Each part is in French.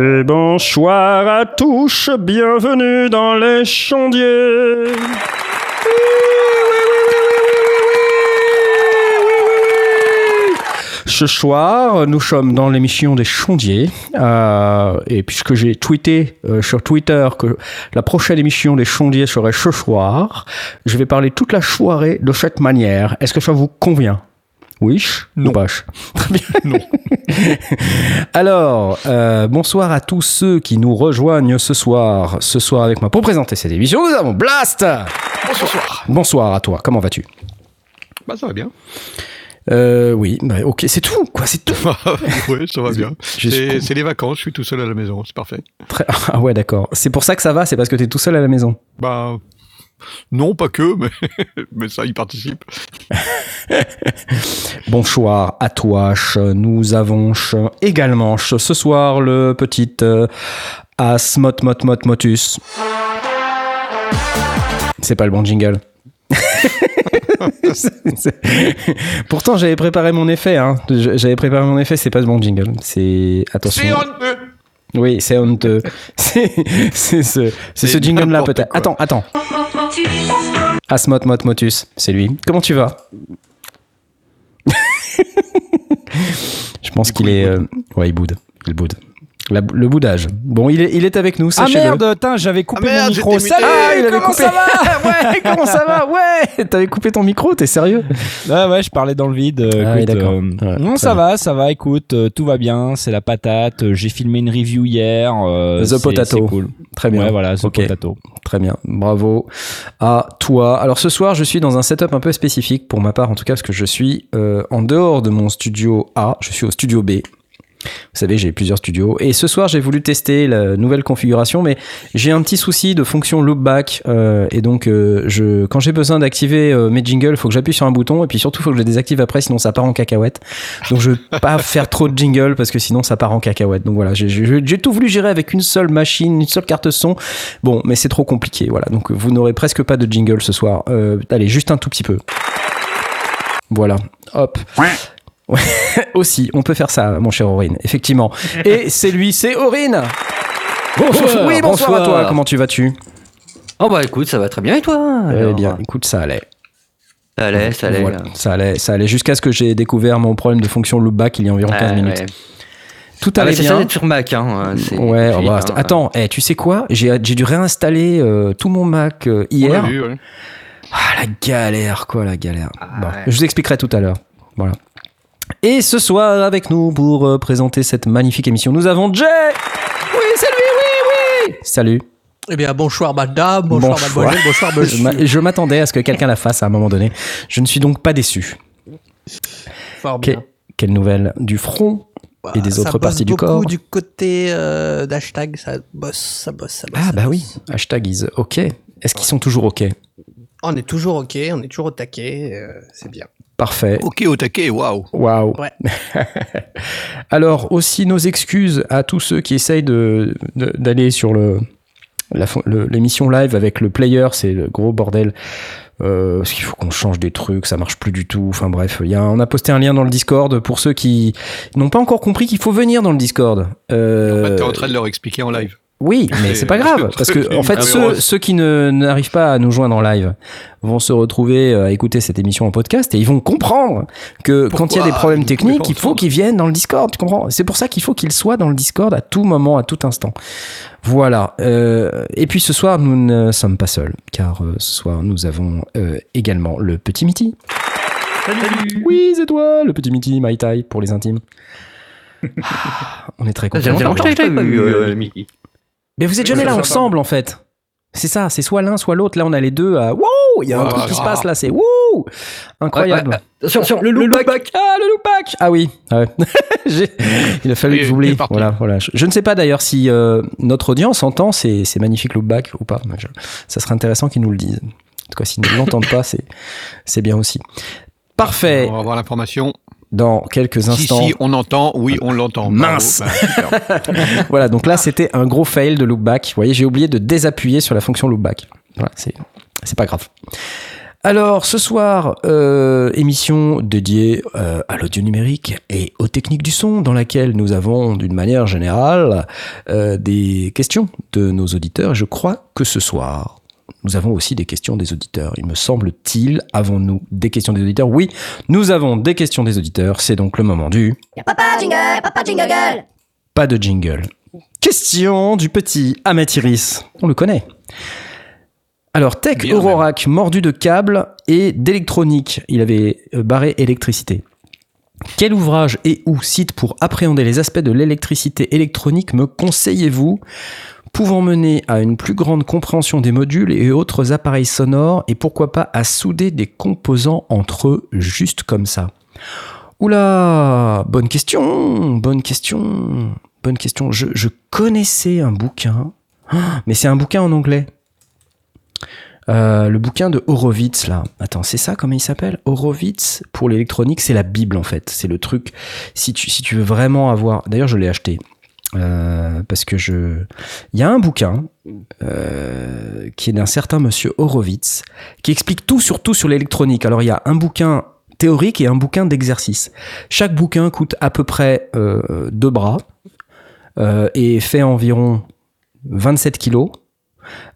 Et bonsoir à tous, bienvenue dans les Chondiers. Ce soir, nous sommes dans l'émission des Chondiers. Euh, et puisque j'ai tweeté euh, sur Twitter que la prochaine émission des Chondiers serait ce soir, je vais parler toute la soirée de cette manière. Est-ce que ça vous convient? Oui Non. Ou Très bien. Non. Alors, euh, bonsoir à tous ceux qui nous rejoignent ce soir. Ce soir avec moi pour présenter cette émission, nous avons Blast Bonsoir. Bonsoir à toi, comment vas-tu? Bah ça va bien. euh, Oui, bah, ok, c'est tout, quoi, c'est tout. oui, ça va bien. C'est les vacances, je suis tout seul à la maison, c'est parfait. Très- Ah ouais, d'accord. C'est pour ça que ça va, c'est parce que t'es tout seul à la maison? Bah non, pas que, mais, mais ça y participe. Bonsoir à toi, ch- nous avons ch- également ch- ce soir le petit euh, Asmot Mot Mot Motus. C'est pas le bon jingle. C'est- c'est- Pourtant, j'avais préparé mon effet. Hein. J'avais préparé mon effet, c'est pas le bon jingle. C'est. Attention. Oui, c'est honteux. C'est c'est ce, c'est C'est ce jingle-là, peut-être. Attends, attends. Asmot Mot Motus, c'est lui. Comment tu vas Je pense qu'il il est. euh, Ouais, il boude. Il boude. La- le boudage. Bon, il est, il est avec nous, Ah merde, j'avais coupé Ah merde, mon micro. Salut, Ah, il avait comment coupé. ça va ouais, comment ça va? Ouais, t'avais coupé ton micro, t'es sérieux? Ouais, ouais, je parlais dans le vide. euh, Ah écoute, euh, Ouais, non, ça va, ça va. Écoute, euh, tout va bien. C'est la patate. J'ai filmé une review hier. euh, The Potato. Cool. Très bien. Ouais, voilà, The Ok. Potato. Très bien, bravo à toi. Alors ce soir, je suis dans un setup un peu spécifique pour ma part, en tout cas, parce que je suis euh, en dehors de mon studio A, je suis au studio B. Vous savez, j'ai plusieurs studios. Et ce soir, j'ai voulu tester la nouvelle configuration, mais j'ai un petit souci de fonction loopback. euh, et donc, euh, je, quand j'ai besoin d'activer euh, mes jingles, il faut que j'appuie sur un bouton. Et puis surtout, il faut que je les désactive après, sinon ça part en cacahuète. Donc, je veux pas faire trop de jingles parce que sinon ça part en cacahuète. Donc voilà, j'ai tout voulu gérer avec une seule machine, une seule carte son. Bon, mais c'est trop compliqué. Voilà, donc vous n'aurez presque pas de jingle ce soir. Euh, allez, juste un tout petit peu. Voilà, hop. Ouais. Aussi, on peut faire ça, mon cher Aurine, effectivement. Et c'est lui, c'est Aurine Bonsoir, Oui, bonsoir, à toi, comment tu vas-tu? Oh bah écoute, ça va très bien et toi? Eh bien, écoute, ça allait. Ça allait, ça allait. Voilà, ça allait, ça allait jusqu'à ce que j'ai découvert mon problème de fonction loopback il y a environ 15 Ouais, minutes. ouais. Tout Ah, allait bah, c'est bien. ça d'être sur Mac, hein. c'est- Ouais, c'est oh, bah, hein. attends, eh, tu sais quoi? J'ai dû réinstaller euh, tout mon Mac euh, hier. l'a vu, ouais. Ah, la galère, quoi, la galère. Ah, Bon, ouais. Je vous expliquerai tout à l'heure. Voilà. Et ce soir, avec nous pour euh, présenter cette magnifique émission, nous avons Jay Oui, c'est lui, oui, oui Salut. Eh bien, bonsoir madame, bonsoir, Bonsoir. mademoiselle, bonsoir monsieur. Je m'attendais à ce que quelqu'un la fasse à un moment donné. Je ne suis donc pas déçu. Fort Que- bien. quelle nouvelle du front et des Ça autres parties du corps du côté euh, d'hashtag, ça bosse, ça bosse, ça bosse. Ah ça bah bosse. oui, hashtag is OK. Est-ce qu'ils sont toujours OK? On est toujours ok, on est toujours au taquet, euh, c'est bien. Parfait. Ok, au taquet, waouh. Waouh. Ouais. Alors aussi nos excuses à tous ceux qui essayent de de- d'aller sur le la fon- le- l'émission live avec le player, c'est le gros bordel. Euh, parce qu'il faut qu'on change des trucs, ça marche plus du tout. Enfin bref, il y a, on a posté un lien dans le Discord pour ceux qui n'ont pas encore compris qu'il faut venir dans le Discord. Euh, En fait, t'es en train de leur expliquer en live. Oui, mais c'est pas grave, parce que en fait, ceux, qui ne n'arrivent pas à nous joindre en live vont se retrouver à écouter cette émission en podcast et ils vont comprendre que quand il y a des problèmes techniques, il faut qu'ils viennent dans le Discord, tu comprends? C'est pour ça qu'il faut qu'ils soient dans le Discord à tout moment, à tout instant. Voilà. Euh, et puis ce soir, nous ne sommes pas seuls, car euh, ce soir, nous avons euh, également le petit Mitty. Salut Oui, c'est toi, le petit Mitty, My Tai, pour les intimes. Ah, on est très contents. longtemps que je t'avais pas vu, euh, Mickey. Mais vous êtes jamais là ensemble en fait. C'est ça, c'est soit l'un, soit l'autre. Là, on a les deux à wow, il y a un Wow. truc qui se passe là, c'est wow, incroyable. Attention, attention, le loopback. Ah, le loopback. Ah oui. Ah ouais. Il a fallu Oui, que j'oublie. Voilà, voilà. Je, je ne sais pas d'ailleurs si euh, notre audience entend ces, ces magnifiques loopbacks ou pas. Je- ça serait intéressant qu'ils nous le disent. En tout cas, s'ils ne l'entendent pas, c'est c'est bien aussi. Parfait. On va avoir l'information. Dans quelques instants. si, on entend. Oui, on l'entend. Mince. Bah. Voilà, donc là, c'était un gros fail de loopback. Vous voyez, j'ai oublié de désappuyer sur la fonction loopback. Voilà, c'est c'est pas grave. Alors, ce soir, euh, émission dédiée euh, à l'audio numérique et aux techniques du son, dans laquelle nous avons, d'une manière générale, euh, des questions de nos auditeurs. Je crois que ce soir, nous avons aussi des questions des auditeurs. Il me semble-t-il, avons-nous des questions des auditeurs Oui, nous avons des questions des auditeurs. C'est donc le moment du... Papa jingle, papa jingle. Pas de jingle. Question du petit Ahmet Iris. On le connaît. Alors, Tech Bien, mordu de câbles et d'électronique. Il avait euh, barré électricité. Quel ouvrage et ou site pour appréhender les aspects de l'électricité électronique me conseillez-vous? Pouvant mener à une plus grande compréhension des modules et autres appareils sonores et pourquoi pas à souder des composants entre eux juste comme ça Oula, bonne question, bonne question, bonne question. Je, connaissais un bouquin, mais c'est un bouquin en anglais. Euh, le bouquin de Horowitz, là. Attends, c'est ça comment il s'appelle? Horowitz, pour l'électronique, c'est la Bible, en fait. C'est le truc, si tu veux vraiment avoir... D'ailleurs, je l'ai acheté. Euh, parce que je... Il y a un bouquin euh, qui est d'un certain monsieur Horowitz, qui explique tout sur tout sur l'électronique. Alors, il y a un bouquin théorique et un bouquin d'exercice. Chaque bouquin coûte à peu près euh, deux bras euh, et fait environ 27 kilos.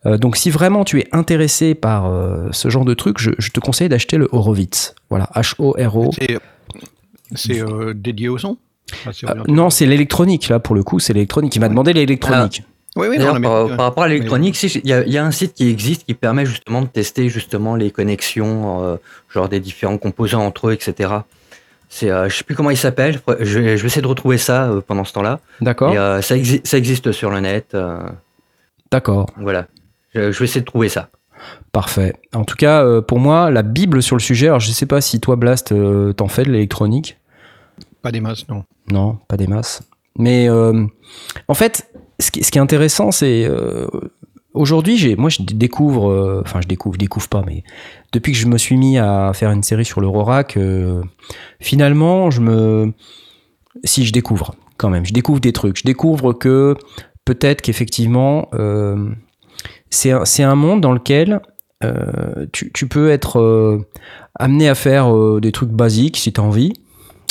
Donc si vraiment tu es intéressé par ce genre de truc, je, je te conseille d'acheter le Horowitz. Voilà, H-O-R-O. C'est- dédié au son? Ah, Euh, non, c'est l'électronique, là, pour le coup, c'est l'électronique. Il m'a demandé l'électronique. Oui, oui, non, non, mais- par, par rapport à l'électronique, il y, a- il y a un site qui existe qui permet justement de tester justement les connexions, euh, genre des différents composants entre eux, etc. C'est, euh, je sais plus comment il s'appelle. Je vais, je vais essayer de retrouver ça euh, pendant ce temps-là. D'accord Et, euh, ça, exi- ça existe sur le net. euh, D'accord, voilà. Je, je vais essayer de trouver ça. parfait. En tout cas, euh, pour moi, la Bible sur le sujet, alors je sais pas si toi, Blast, euh, t'en fais de l'électronique. Pas des masses, non. Non, pas des masses. Mais euh, en fait, ce qui, est intéressant, c'est euh, aujourd'hui, moi, je découvre, euh, enfin, je découvre, je découvre pas, mais depuis que je me suis mis à faire une série sur l'Eurorack, euh, finalement, je me, si je découvre, quand même, je découvre des trucs. Je découvre que peut-être qu'effectivement, c'est un, monde dans lequel tu, tu peux être amené à faire des trucs basiques si tu as envie.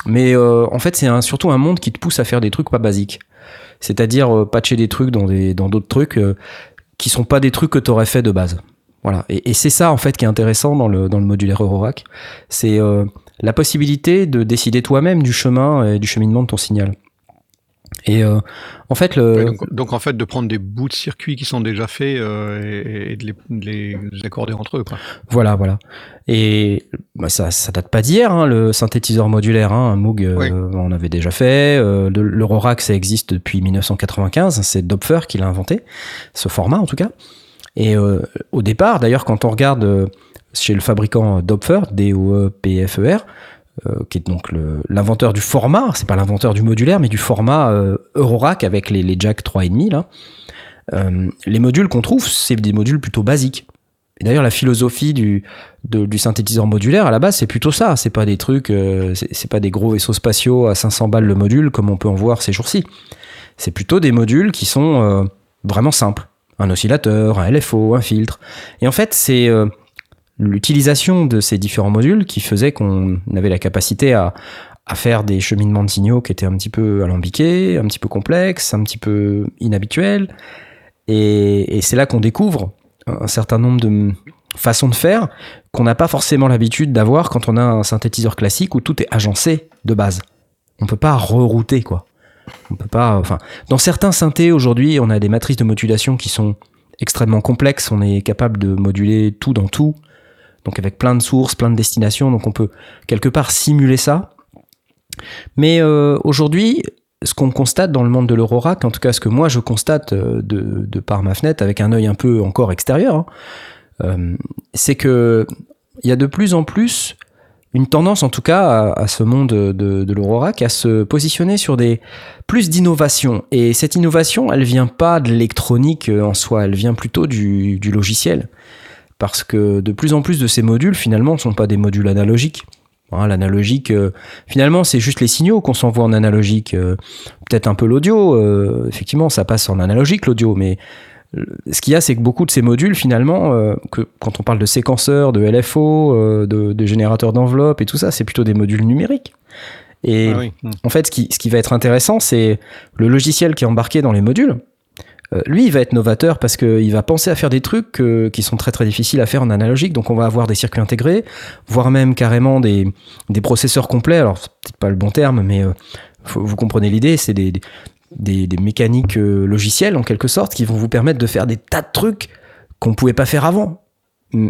Mais euh, en fait, c'est surtout un monde qui te pousse à faire des trucs pas basiques. C'est-à-dire euh, patcher des trucs dans d'autres trucs euh, qui sont pas des trucs que tu fait de base. Voilà. Et, et c'est ça en fait qui est intéressant dans le dans le modulaire Eurorack, c'est euh, la possibilité de décider toi-même du chemin et du cheminement de ton signal. Et euh, en fait, le, Ouais, donc, donc, en fait, de prendre des bouts de circuits qui sont déjà faits euh, et, et de, les, de les accorder entre eux. Quoi. Voilà, voilà. Et bah, ça, ça date pas d'hier, hein, le synthétiseur modulaire. Hein, un Moog, euh, on avait déjà fait. Le- L'Eurorack, ça existe depuis 1995. C'est Dopfer qui l'a inventé, ce format en tout cas. Et au départ, d'ailleurs, quand on regarde chez le fabricant Dopfer, D-O-E-P-F-E-R, euh, qui est donc l'inventeur du format, c'est pas l'inventeur du modulaire, mais du format euh, Eurorack avec les, les jacks 3,5 là. Euh, les modules qu'on trouve, c'est des modules plutôt basiques. Et d'ailleurs, la philosophie du, du synthétiseur modulaire, à la base, c'est plutôt ça. C'est pas des trucs, c'est pas des gros vaisseaux spatiaux à 500 balles le module, comme on peut en voir ces jours-ci. C'est plutôt des modules qui sont vraiment simples. Un oscillateur, un LFO, un filtre. Et en fait, c'est l'utilisation de ces différents modules qui faisait qu'on avait la capacité à, à faire des cheminements de signaux qui étaient un petit peu alambiqués, un petit peu complexes, un petit peu inhabituels. Et, et c'est là qu'on découvre un certain nombre de façons de faire qu'on n'a pas forcément l'habitude d'avoir quand on a un synthétiseur classique où tout est agencé de base. On peut pas rerouter quoi. On peut pas. Enfin, dans certains synthés aujourd'hui, on a des matrices de modulation qui sont extrêmement complexes. On est capable de moduler tout dans tout, donc avec plein de sources, plein de destinations. Donc on peut quelque part simuler ça. Mais euh, aujourd'hui, ce qu'on constate dans le monde de l'Eurorack, en tout cas ce que moi je constate euh, de, de par ma fenêtre avec un œil un peu encore extérieur, hein, euh, c'est que il y a de plus en plus une tendance en tout cas à, ce monde de, de à se positionner sur des plus d'innovation. Et cette innovation, elle vient pas de l'électronique euh, en soi, elle vient plutôt du, du logiciel. Parce que de plus en plus de ces modules, finalement, ne sont pas des modules analogiques. Hein, L'analogique, euh, finalement, c'est juste les signaux qu'on s'envoie en analogique. Euh, Peut-être un peu l'audio. euh, effectivement, ça passe en analogique l'audio, mais ce qu'il y a, c'est que beaucoup de ces modules, finalement, que quand on parle de séquenceurs, de LFO, de, de générateurs d'enveloppe et tout ça, c'est plutôt des modules numériques. Et Ah oui. Mm. en fait, ce qui, ce qui va être intéressant, c'est le logiciel qui est embarqué dans les modules. Euh, lui, il va être novateur parce qu'il va penser à faire des trucs qui sont très très difficiles à faire en analogique. Donc, on va avoir des circuits intégrés, voire même carrément des, des processeurs complets. Alors, c'est peut-être pas le bon terme, mais euh, vous comprenez l'idée. C'est des, mécaniques euh, logicielles en quelque sorte qui vont vous permettre de faire des tas de trucs qu'on pouvait pas faire avant.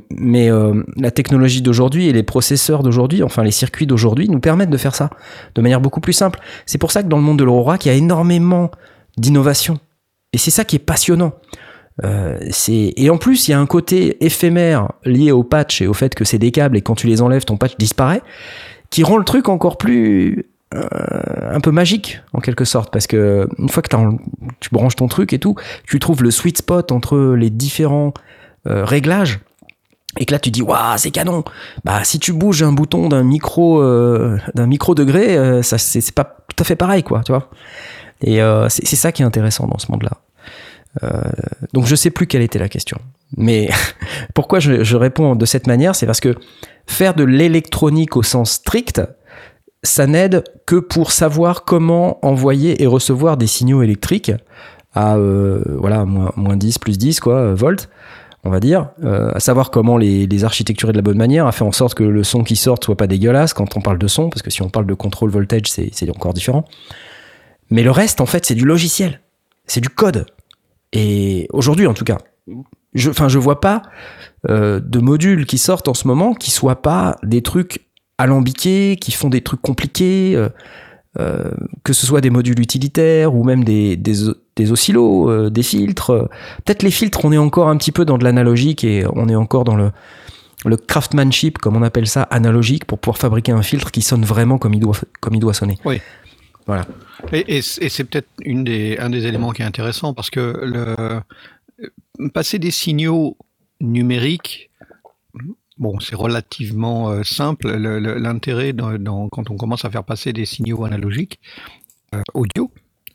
Mais la technologie d'aujourd'hui et les processeurs d'aujourd'hui, enfin les circuits d'aujourd'hui, nous permettent de faire ça de manière beaucoup plus simple. C'est pour ça que dans le monde de l'Aurora, il y a énormément d'innovation. Et c'est ça qui est passionnant. Euh, et en plus il y a un côté éphémère lié au patch et au fait que c'est des câbles et quand tu les enlèves ton patch disparaît qui rend le truc encore plus euh, un peu magique en quelque sorte. Parce que une fois que tu branches ton truc et tout tu trouves le sweet spot entre les différents euh, réglages. Et que là tu dis waouh c'est canon. Bah si tu bouges un bouton d'un micro euh, d'un micro degré euh, ça c'est pas tout à fait pareil quoi tu vois et euh, c'est ça qui est intéressant dans ce monde là donc je sais plus quelle était la question. Mais pourquoi je, réponds de cette manière, c'est parce que faire de l'électronique au sens strict, ça n'aide que pour savoir comment envoyer et recevoir des signaux électriques à euh, voilà moins, moins 10 plus 10 quoi euh, volts on va dire euh, à savoir comment les, architecturer de la bonne manière à faire en sorte que le son qui sort soit pas dégueulasse quand on parle de son parce que si on parle de contrôle voltage c'est encore différent mais le reste en fait c'est du logiciel c'est du code et aujourd'hui, en tout cas, je, enfin, je vois pas euh, de modules qui sortent en ce moment qui soient pas des trucs alambiqués, qui font des trucs compliqués, euh, euh, que ce soit des modules utilitaires ou même des, des, oscillos, des filtres. Peut-être les filtres, on est encore un petit peu dans de l'analogique et on est encore dans le, le craftsmanship, comme on appelle ça, analogique, pour pouvoir fabriquer un filtre qui sonne vraiment comme il doit, comme il doit sonner. Oui. Et, et c'est peut-être une des, un des éléments qui est intéressant parce que le, passer des signaux numériques, bon, c'est relativement euh, simple. Le- le- L'intérêt dans- quand on commence à faire passer des signaux analogiques euh, audio,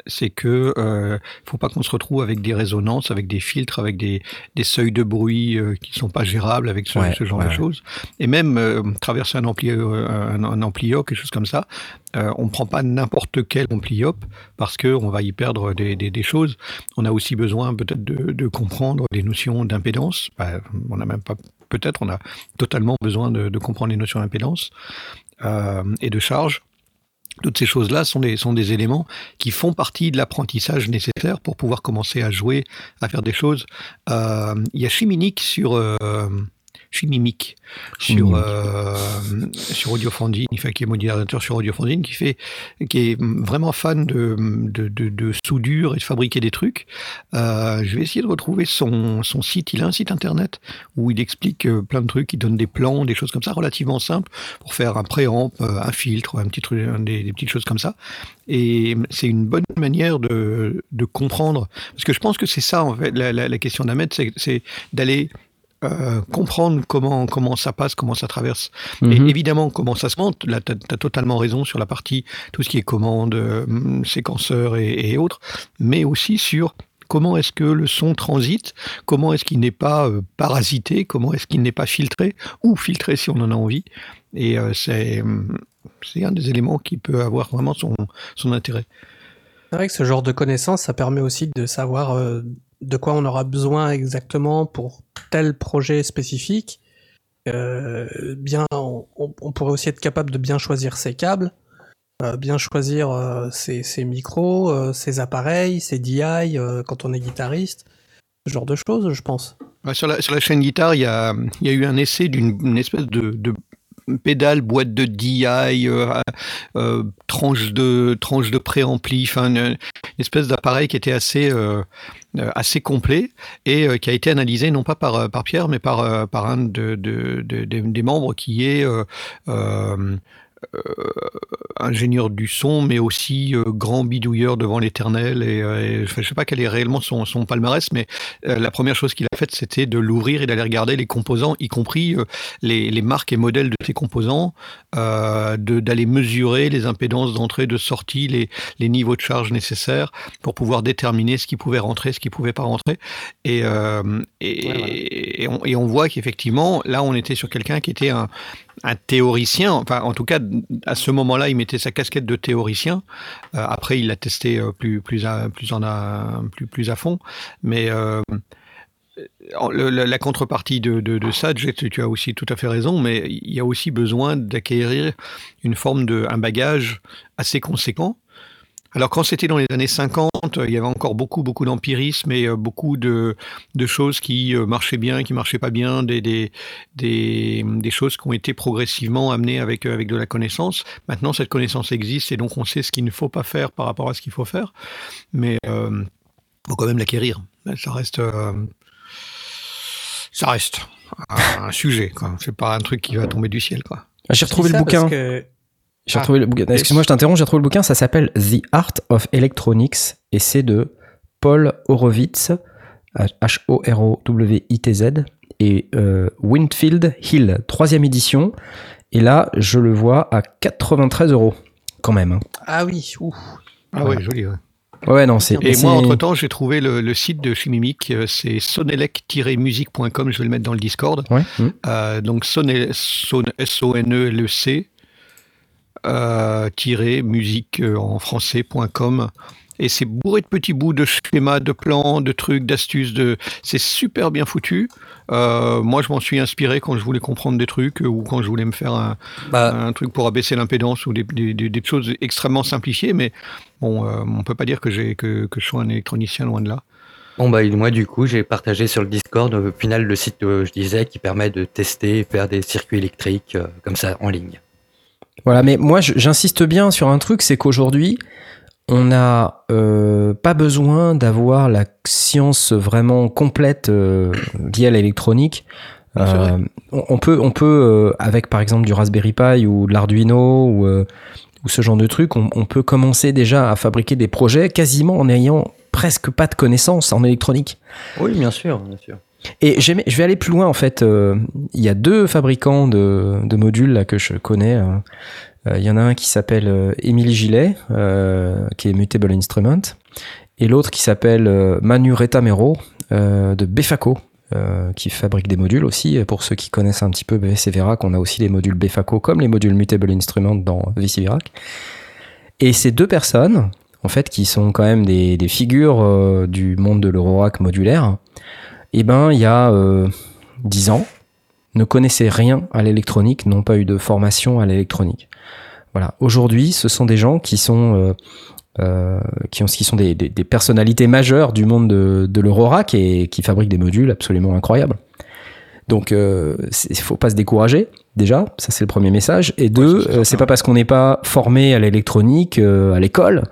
c'est que euh, faut pas qu'on se retrouve avec des résonances, avec des filtres, avec des, des seuils de bruit euh, qui sont pas gérables, avec ce, Ouais, ce genre ouais, de choses. Et même euh, traverser un ampli, euh, un, un ampliop, quelque chose comme ça, euh, on prend pas n'importe quel ampliop parce que on va y perdre des, des, des choses. On a aussi besoin peut-être de, de comprendre les notions d'impédance. Bah, on n'a même pas peut-être, on a totalement besoin de, de comprendre les notions d'impédance euh, et de charge. Toutes ces choses-là sont des, sont des éléments qui font partie de l'apprentissage nécessaire pour pouvoir commencer à jouer, à faire des choses. Euh, Il y a Chiminic sur euh, Chimimic sur euh, sur Audiofondine, enfin, qui est modérateur sur Audiofondine, qui fait qui est vraiment fan de, de, de, de soudure et de fabriquer des trucs. Euh, je vais essayer de retrouver son, son site. Il a un site internet où il explique euh, plein de trucs, il donne des plans, des choses comme ça, relativement simples pour faire un préamp, euh, un filtre, un petit truc, des, des petites choses comme ça. Et c'est une bonne manière de, de comprendre, parce que je pense que c'est ça en fait la, la, la question d'Ahmed, c'est d'aller euh, comprendre comment comment ça passe, comment ça traverse. Et Mhm. évidemment, comment ça se monte, là, tu as, totalement raison sur la partie, tout ce qui est commande, euh, séquenceur et, et autres, mais aussi sur comment est-ce que le son transite, comment est-ce qu'il n'est pas euh, parasité, comment est-ce qu'il n'est pas filtré, ou filtré si on en a envie. Et euh, c'est hum, c'est un des éléments qui peut avoir vraiment son, son intérêt. C'est vrai que ce genre de connaissances, ça permet aussi de savoir euh, de quoi on aura besoin exactement pour tel projet spécifique. Euh, bien, on, pourrait aussi être capable de bien choisir ses câbles, euh, bien choisir euh, ses, micros, ses appareils, ses DI quand on est guitariste, ce genre de choses, je pense. Ouais, sur, la, sur la chaîne guitare, il y a, y a eu un essai d'une une espèce de pédale, boîte de DI, euh, euh, tranche de tranche de préampli, une, espèce d'appareil qui était assez euh, complet et qui a été analysé non pas par Pierre mais par un de, de, de, des membres qui est ingénieur du son, mais aussi euh, grand bidouilleur devant l'éternel. Et, euh, je ne sais pas quel est réellement son, son palmarès, mais la première chose qu'il a faite, c'était de l'ouvrir et d'aller regarder les composants, y compris les, les, marques et modèles de ces composants, d'aller mesurer les impédances d'entrée, de sortie, les, les, niveaux de charge nécessaires pour pouvoir déterminer ce qui pouvait rentrer, ce qui pouvait pas rentrer. Et, et, et, on, et on voit qu'effectivement, là, on était sur quelqu'un qui était un, un théoricien, enfin en tout cas à ce moment-là il mettait sa casquette de théoricien. Euh, après il l'a testé euh, plus plus à, plus en plus plus à fond, mais euh, la, contrepartie de, de, ça, tu as aussi tout à fait raison, mais il y a aussi besoin d'acquérir une forme de un bagage assez conséquent alors quand c'était dans les années 50, il y avait encore beaucoup beaucoup d'empirisme et euh, beaucoup de, de, choses qui euh, marchaient bien, qui marchaient pas bien, des, des, des, des, choses qui ont été progressivement amenées avec, euh, avec de la connaissance. Maintenant cette connaissance existe et donc on sait ce qu'il ne faut pas faire par rapport à ce qu'il faut faire, mais euh, faut quand même l'acquérir. Ça reste ça reste un, sujet. C'est pas un truc qui va tomber du ciel quoi. J'ai retrouvé le bouquin. J'ai retrouvé le bouquin. Excuse-moi, je t'interromps. J'ai retrouvé le bouquin. Ça s'appelle The Art of Electronics et c'est de Paul Horowitz, H-O-R-O-W-I-T-Z, et euh, Winfield Hill, troisième édition. Et là, je le vois à 93 euros, quand même. Hein. Ah oui, ouh. Ah ouais, joli, ouais. Ouais, non, c'est. Et moi, entre-temps, j'ai trouvé le, site de Chimimic, euh, c'est sonelec-musique.com, je vais le mettre dans le Discord. Ouais. Euh, donc, S-O-N-E-L-E-C, euh, musique euh, en français.com et c'est bourré de petits bouts de schémas, de plans, de trucs, d'astuces. De... C'est super bien foutu. Euh, moi, je m'en suis inspiré quand je voulais comprendre des trucs ou quand je voulais me faire un, bah. un truc pour abaisser l'impédance ou des, des, des, choses extrêmement simplifiées. Mais bon, euh, on peut pas dire que, j'ai, que, que, je sois un électronicien loin de là. Bon, bah, moi, du coup, j'ai partagé sur le Discord, au final, le site, je disais, qui permet de tester et faire des circuits électriques comme ça en ligne. Voilà, mais moi j'insiste bien sur un truc, c'est qu'aujourd'hui, on n'a euh, pas besoin d'avoir la science vraiment complète euh, liée à l'électronique. Euh, on peut, on peut avec par exemple du Raspberry Pi ou de l'Arduino ou, ou, ce genre de truc, on, on, peut commencer déjà à fabriquer des projets quasiment en n'ayant presque pas de connaissances en électronique. Oui, bien sûr, bien sûr. Et je vais aller plus loin en fait. Euh, il y a deux fabricants de, modules que je connais. Hein. Euh, il y en a un qui s'appelle Emily Gillet, euh, qui est Mutable Instrument, et l'autre qui s'appelle Manu Retamero de Befaco, qui fabrique des modules aussi. Pour ceux qui connaissent un petit peu Verac, on a aussi les modules Befaco comme les modules Mutable Instrument dans VC. Et ces deux personnes, en fait, qui sont quand même des, des figures du monde de l'Eurorack modulaire, eh ben, il y a euh, 10 ans, ne connaissaient rien à l'électronique, n'ont pas eu de formation à l'électronique. Voilà. Aujourd'hui, ce sont des gens qui sont euh, euh, qui, ont, qui sont des, des, des, personnalités majeures du monde de, de l'Eurorack et qui fabriquent des modules absolument incroyables. Donc, euh, il faut pas se décourager. Déjà, ça c'est le premier message. Et deux, euh, c'est pas parce qu'on n'est pas formé à l'électronique euh, à l'école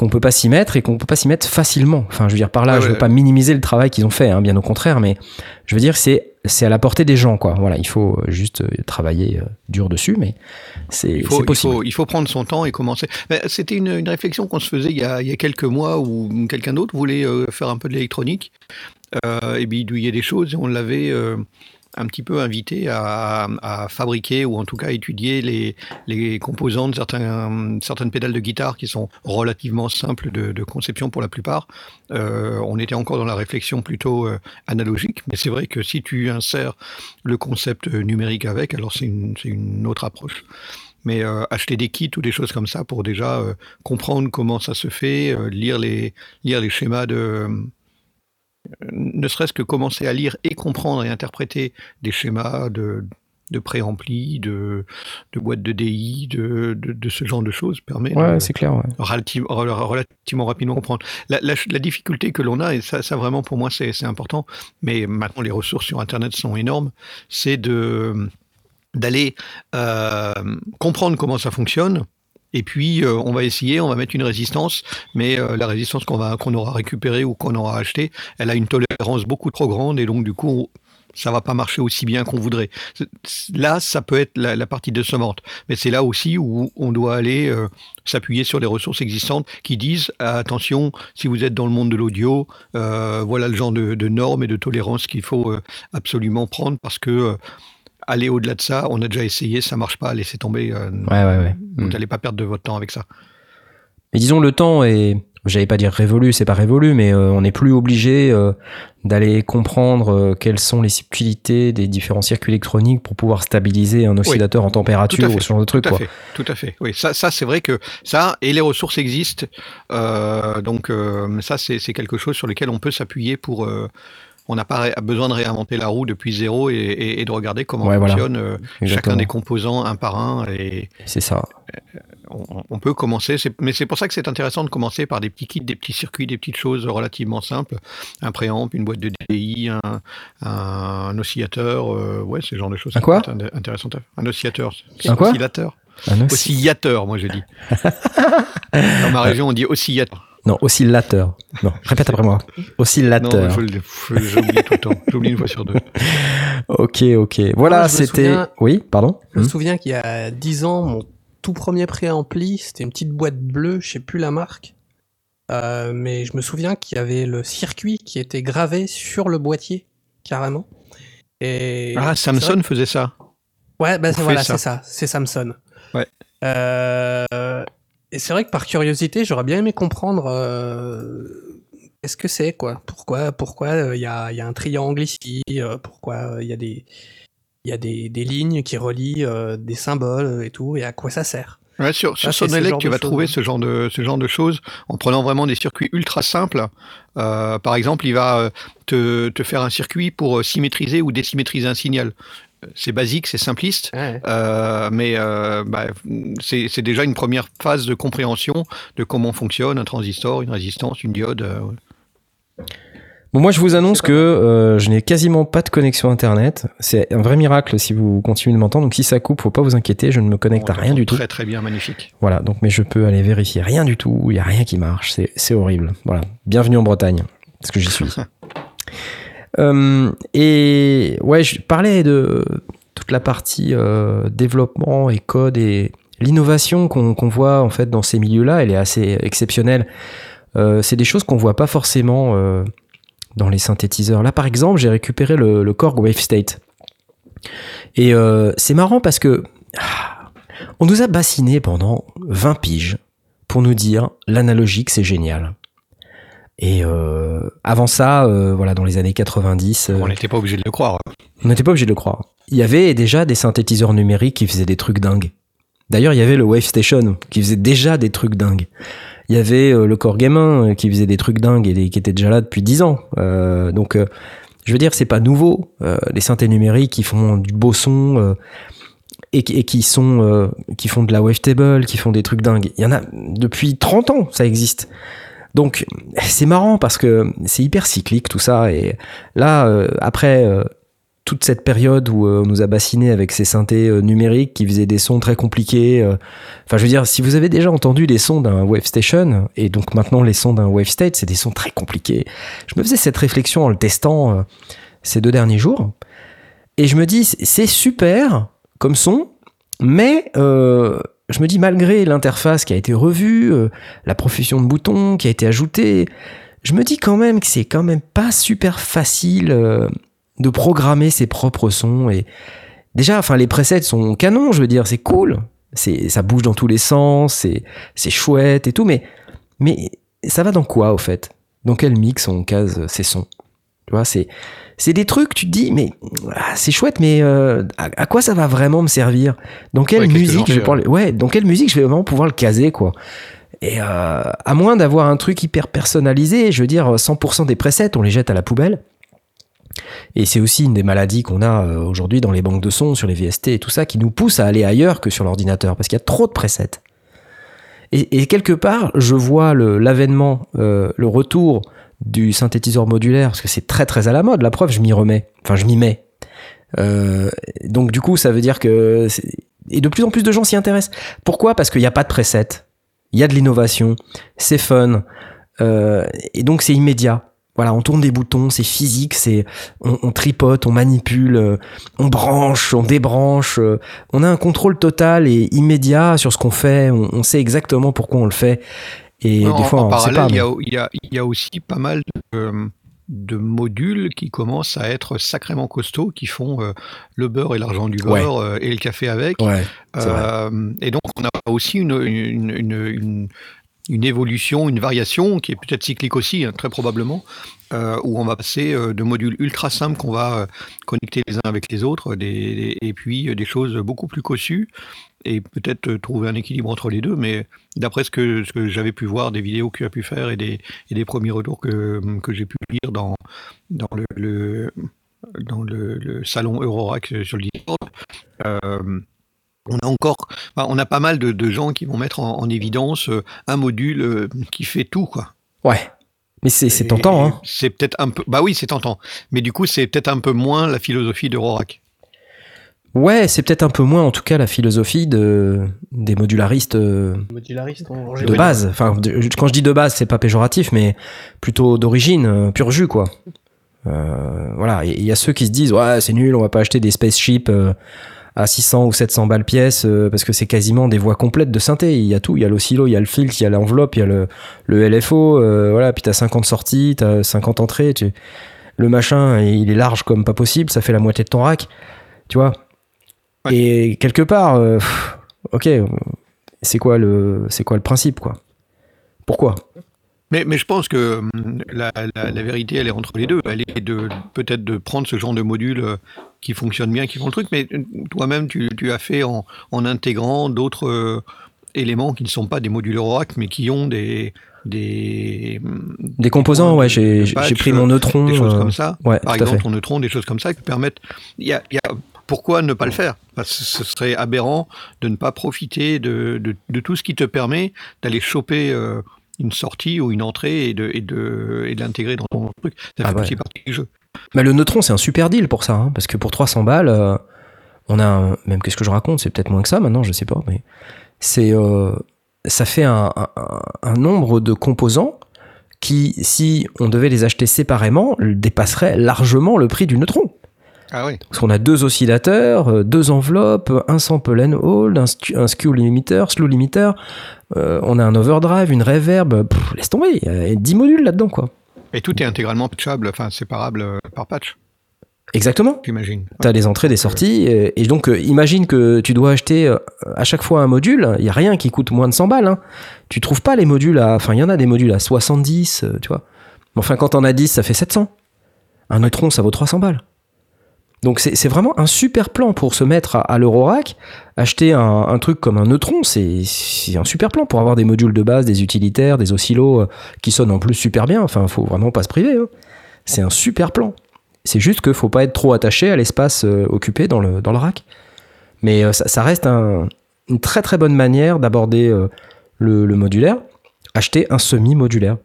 qu'on peut pas s'y mettre et qu'on peut pas s'y mettre facilement. Enfin, je veux dire par là, je veux pas minimiser le travail qu'ils ont fait, hein, bien au contraire, mais je veux dire c'est c'est à la portée des gens, quoi. Voilà, il faut juste euh, travailler euh, dur dessus, mais c'est possible. Il faut, il faut, prendre son temps et commencer. C'était une, une, réflexion qu'on se faisait il y, a, il y a quelques mois où quelqu'un d'autre voulait euh, faire un peu de l'électronique euh, et bidouiller des choses et on l'avait euh, un petit peu invité à, fabriquer ou en tout cas étudier les, les composants de certains, certaines pédales de guitare qui sont relativement simples de, conception pour la plupart. Euh, on était encore dans la réflexion plutôt euh, analogique, mais c'est vrai que si tu insères le concept numérique avec, alors c'est une, autre approche mais euh, acheter des kits ou des choses comme ça pour déjà comprendre comment ça se fait, lire les schémas de ne serait-ce que commencer à lire et comprendre et interpréter des schémas de, de préampli, de, de boîtes de DI, de, de, de, ce genre de choses permet ouais, c'est clair, ouais. relative, relativement rapidement comprendre. La, la, la difficulté que l'on a, et ça, ça vraiment pour moi c'est important, mais maintenant les ressources sur Internet sont énormes, c'est de d'aller euh, comprendre comment ça fonctionne. Et puis, euh, on va essayer, on va mettre une résistance, mais euh, la résistance qu'on va qu'on aura récupérée ou qu'on aura achetée, elle a une tolérance beaucoup trop grande et donc du coup, ça va pas marcher aussi bien qu'on voudrait. Là, ça peut être la, la partie décevante, mais c'est là aussi où on doit aller euh, s'appuyer sur les ressources existantes qui disent ah, attention, si vous êtes dans le monde de l'audio, euh, voilà le genre de, de normes et de tolérance qu'il faut euh, absolument prendre parce que euh, aller au-delà de ça, on a déjà essayé, ça marche pas, laissez tomber. euh, Ouais, ouais, ouais. Vous n'allez pas perdre de votre temps avec ça. Mais disons, le temps est, j'allais pas dire révolu, c'est pas révolu, mais euh, on n'est plus obligé euh, d'aller comprendre euh, quelles sont les subtilités des différents circuits électroniques pour pouvoir stabiliser un oscillateur en température Tout à ou fait, ce genre de truc. Tout à Quoi. fait, tout à fait. Oui, ça, ça c'est vrai que ça et les ressources existent. Donc ça, c'est c'est quelque chose sur lequel on peut s'appuyer pour. Euh, on n'a pas besoin de réinventer la roue depuis zéro et, et- et de regarder comment Ouais, fonctionne euh, chacun des composants un par un. Et C'est ça. on, on peut commencer. Mais c'est pour ça que c'est intéressant de commencer par des petits kits, des petits circuits, des petites choses relativement simples. Un préamp, une boîte de DI, un, un oscillateur. euh, ouais, le genre de choses. Un quoi? intéressant. Un oscillateur. Un quoi? Oscillateur. Un osci- Oscillateur, moi je dis. Dans ma région, on dit oscillateur. Non, oscillateur. Non, répète après moi. Non, Oscillateur. je le- je- j'oublie tout le temps. J'oublie une fois sur deux. Ok, ok. Voilà, me c'était. souviens- Oui, pardon. Je me Hmm. souviens qu'il y a 10 ans, mon tout premier préampli, c'était une petite boîte bleue, je sais plus la marque. Euh, mais je me souviens qu'il y avait le circuit qui était gravé sur le boîtier, carrément. Et Ah, Samson faisait ça. Ouais, bah, c'est- fait voilà, ça. c'est ça, c'est Samson. Ouais. Euh, et c'est vrai que par curiosité, j'aurais bien aimé comprendre euh, qu'est-ce que c'est, quoi. Pourquoi pourquoi euh, il y, a, il y a un triangle ici, euh, pourquoi il y a des il y a des, des lignes qui relient des symboles et tout, et à quoi ça sert. Ouais, sur sur Sonelec, tu vas trouver hein. ce genre, de, ce genre de choses en prenant vraiment des circuits ultra simples. Par exemple, il va te, te faire un circuit pour symétriser ou désymétriser un signal. C'est basique, c'est simpliste. Euh, mais euh, bah, c'est déjà une première phase de compréhension de comment fonctionne un transistor, une résistance, une diode. euh, ouais. Bon, moi, je vous annonce que euh, je n'ai quasiment pas de connexion Internet. C'est un vrai miracle si vous continuez de m'entendre. Donc, si ça coupe, faut pas vous inquiéter. Je ne me connecte On à rien du tout. Très très bien, magnifique. Voilà. Donc, mais je peux aller vérifier. Rien du tout. Il y a rien qui marche. C'est, c'est horrible. Voilà. Bienvenue en Bretagne. Parce que j'y suis. Euh, et ouais, je parlais de toute la partie euh, développement et code et l'innovation qu'on voit en fait dans ces milieux-là, elle est assez exceptionnelle. Euh, c'est des choses qu'on voit pas forcément dans les synthétiseurs. Là, par exemple, j'ai récupéré le, le Korg Wave State. Et c'est marrant parce que ah, on nous a bassiné pendant 20 piges pour nous dire l'analogique c'est génial. Et euh, avant ça, euh, voilà, dans les années 90, euh, On n'était pas obligé de le croire. on n'était pas obligé de le croire. Il y avait déjà des synthétiseurs numériques qui faisaient des trucs dingues. D'ailleurs, il y avait le Wave Station qui faisait déjà des trucs dingues. Il y avait le Korg M1 qui faisait des trucs dingues et qui était déjà là depuis 10 ans. Donc, je veux dire, c'est pas nouveau. Les synthés numériques qui font du beau son et, qui- et qui sont euh, qui font de la wavetable, qui font des trucs dingues. Il y en a depuis 30 ans, ça existe. Donc c'est marrant parce que c'est hyper cyclique tout ça et là euh, après euh, toute cette période où euh, on nous a bassiné avec ces synthés euh, numériques qui faisaient des sons très compliqués. euh, Enfin, je veux dire, si vous avez déjà entendu les sons d'un Wave Station et donc maintenant les sons d'un Wave State, c'est des sons très compliqués. Je me faisais cette réflexion en le testant ces deux derniers jours et je me dis c'est super comme son, mais euh, je me dis malgré l'interface qui a été revue, euh, la profusion de boutons qui a été ajoutée, je me dis quand même que c'est quand même pas super facile euh, de programmer ses propres sons et déjà enfin les presets sont canons je veux dire c'est cool ça bouge dans tous les sens c'est c'est chouette et tout mais mais ça va dans quoi au fait? Dans quel mix on case ces sons? Tu vois c'est c'est des trucs tu te dis mais ah, c'est chouette mais euh, à, à quoi ça va vraiment me servir? Dans quelle Ouais, musique je vais pouvoir ouais dans quelle musique je vais vraiment pouvoir le caser quoi? Et euh, à moins d'avoir un truc hyper personnalisé, je veux dire, 100% des presets, on les jette à la poubelle. Et c'est aussi une des maladies qu'on a euh, aujourd'hui dans les banques de sons, sur les VST et tout ça, qui nous pousse à aller ailleurs que sur l'ordinateur, parce qu'il y a trop de presets. Et, et quelque part, je vois le- l'avènement, euh, le retour du synthétiseur modulaire, parce que c'est très très à la mode. La preuve, je m'y remets. Enfin, je m'y mets. Euh, donc du coup, ça veut dire que et de plus en plus de gens s'y intéressent. Pourquoi? Parce qu'il n'y a pas de preset, il y a de l'innovation, c'est fun, euh, et donc c'est immédiat. Voilà, on tourne des boutons, c'est physique, c'est on, tripote, on manipule, euh, on branche, on débranche. euh, on a un contrôle total et immédiat sur ce qu'on fait. On sait exactement pourquoi on le fait. Et des fois, en on parallèle, il, y a, y y aussi pas mal de, de modules qui commencent à être sacrément costauds, qui font euh, le beurre et l'argent du beurre euh, et le café avec. Ouais. Euh, et donc, on a aussi une, une, une, une- une évolution, une variation qui est peut-être cyclique aussi, hein, très probablement, euh, où on va passer euh, de modules ultra simples qu'on va euh, connecter les uns avec les autres, des, des- et puis des choses beaucoup plus cossues, et peut-être euh, trouver un équilibre entre les deux. Mais d'après ce que, ce que j'avais pu voir, des vidéos que tu as pu faire et des, et des premiers retours que, que j'ai pu lire dans, dans le, le- dans le, le salon Eurorack sur le Discord, euh, on a encore, enfin, on a pas mal de, de gens qui vont mettre en, en évidence euh, un module qui fait tout, quoi. Ouais. Mais c'est tentant, hein. C'est peut-être un peu, bah oui, c'est tentant. Mais du coup, c'est peut-être un peu moins la philosophie d'Eurorack. Ouais, c'est peut-être un peu moins, en tout cas, la philosophie de, des modularistes euh, Modulariste en de base. Enfin, de- quand je dis de base, c'est pas péjoratif, mais plutôt d'origine, euh, pur jus, quoi. Euh, voilà, il y a ceux qui se disent, ouais, c'est nul, on va pas acheter des spaceships euh, à 600 ou 700 balles pièce euh, parce que c'est quasiment des voies complètes de synthé. Il y a tout, il y a l'oscillo, il y a le filtre, il y a l'enveloppe, il y a le, le LFO, euh, voilà, puis t'as 50 sorties, t'as 50 entrées, tu... le machin, il est large comme pas possible, ça fait la moitié de ton rack, tu vois. Ouais. Et quelque part, euh, pff, ok, c'est quoi le, c'est quoi le principe, quoi? Pourquoi? Mais, mais je pense que hum, la, la- la vérité, elle est entre les deux. Elle est de peut-être de prendre ce genre de module euh, qui fonctionne bien, qui font le truc, mais euh, toi-même, tu, tu as fait en, en intégrant d'autres euh, éléments qui ne sont pas des modules Eurorack, mais qui ont des des, hum, Des composants, ouais, j'ai pris mon neutron. des choses euh, comme ça. ouais, Par exemple, ton neutron, des choses comme ça qui permettent. Il y a, il y a- pourquoi ne pas le faire? Parce que ce serait aberrant de ne pas profiter de, de, de tout ce qui te permet d'aller choper euh, une sortie ou une entrée et de, et de, et de l'intégrer dans ton truc. Ça Ah fait ouais. aussi partie du jeu. Mais le neutron, c'est un super deal pour ça, hein, parce que pour 300 balles, euh, on a un- même qu'est-ce que je raconte, c'est peut-être moins que ça maintenant, je sais pas, mais c'est euh, ça fait un, un- un nombre de composants qui, si on devait les acheter séparément, dépasserait largement le prix du neutron. Ah oui. Parce qu'on a deux oscillateurs, euh, deux enveloppes, un sample and hold, un, skew- un skew limiter, slow limiter, euh, on a un overdrive, une reverb, pff, laisse tomber, il y a 10 modules là-dedans, quoi. Et tout est intégralement patchable, enfin séparable euh, par patch, Exactement. j'imagine. T'as les entrées, des sorties, et, donc imagine que tu dois acheter à chaque fois un module, il y a rien qui coûte moins de 100 balles. Hein. Tu trouves pas les modules à... Enfin, il y en a des modules à 70, euh, tu vois. Enfin, quand on a 10, ça fait 700. Un neutron, ça vaut 300 balles. Donc c'est vraiment un super plan pour se mettre à, à l'Eurorack. Acheter un, truc comme un neutron, c'est un super plan pour avoir des modules de base, des utilitaires, des oscillos euh, qui sonnent en plus super bien. Enfin, faut vraiment pas se priver. hein. C'est un super plan. C'est juste qu'il faut pas être trop attaché à l'espace euh, occupé dans le, dans le rack. Mais euh, ça, reste un- une très très bonne manière d'aborder le modulaire. Acheter un semi-modulaire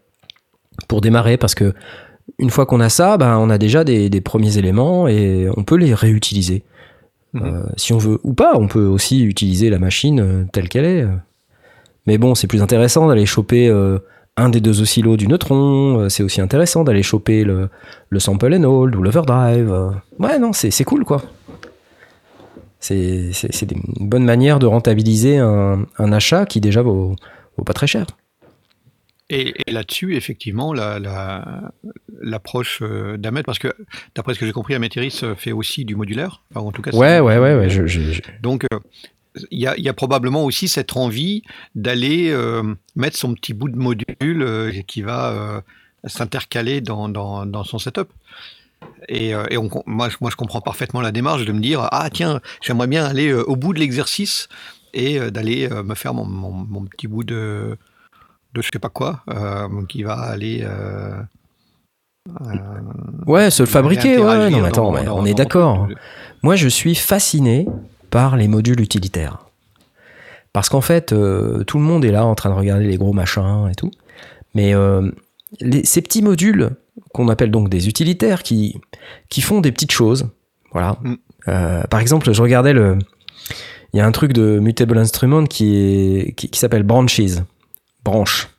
pour démarrer parce que une fois qu'on a ça, ben, on a déjà des, des premiers éléments et on peut les réutiliser. Euh, si on veut ou pas, on peut aussi utiliser la machine euh, telle qu'elle est. Mais bon, c'est plus intéressant d'aller choper euh, un des deux oscillos du neutron. c'est aussi intéressant d'aller choper le, le sample and hold ou l'overdrive. Ouais, non, c'est cool quoi. C'est une bonne manière de rentabiliser un, un achat qui déjà vaut, vaut pas très cher. Et, et là-dessus, effectivement, la- la- l'approche euh, d'Ahmed, parce que d'après ce que j'ai compris, Améthyris euh, fait aussi du modulaire. Enfin, en tout cas, Ouais, ouais, ouais, ouais. je- je- je- Donc, euh, il y, a, il y a probablement aussi cette envie d'aller euh, mettre son petit bout de module euh, qui va s'intercaler dans, dans, dans son setup. Et, et on- moi, je- moi, je comprends parfaitement la démarche de me dire Ah, tiens, j'aimerais bien aller au bout de l'exercice et d'aller me faire mon, mon- mon petit bout de, de je sais pas quoi, euh, qui va aller. euh, euh, Ouais, se le fabriquer, ouais, non, mais attends, dans- mais dans- on est d'accord. Moi, je suis fasciné par les modules utilitaires. Parce qu'en fait, euh, tout le monde est là en train de regarder les gros machins et tout. Mais euh, les- ces petits modules, qu'on appelle donc des utilitaires, qui, qui font des petites choses, voilà, Mm. Euh, par exemple, je regardais le. Il y a un truc de Mutable Instrument qui, est, qui, qui s'appelle Branches. Branche.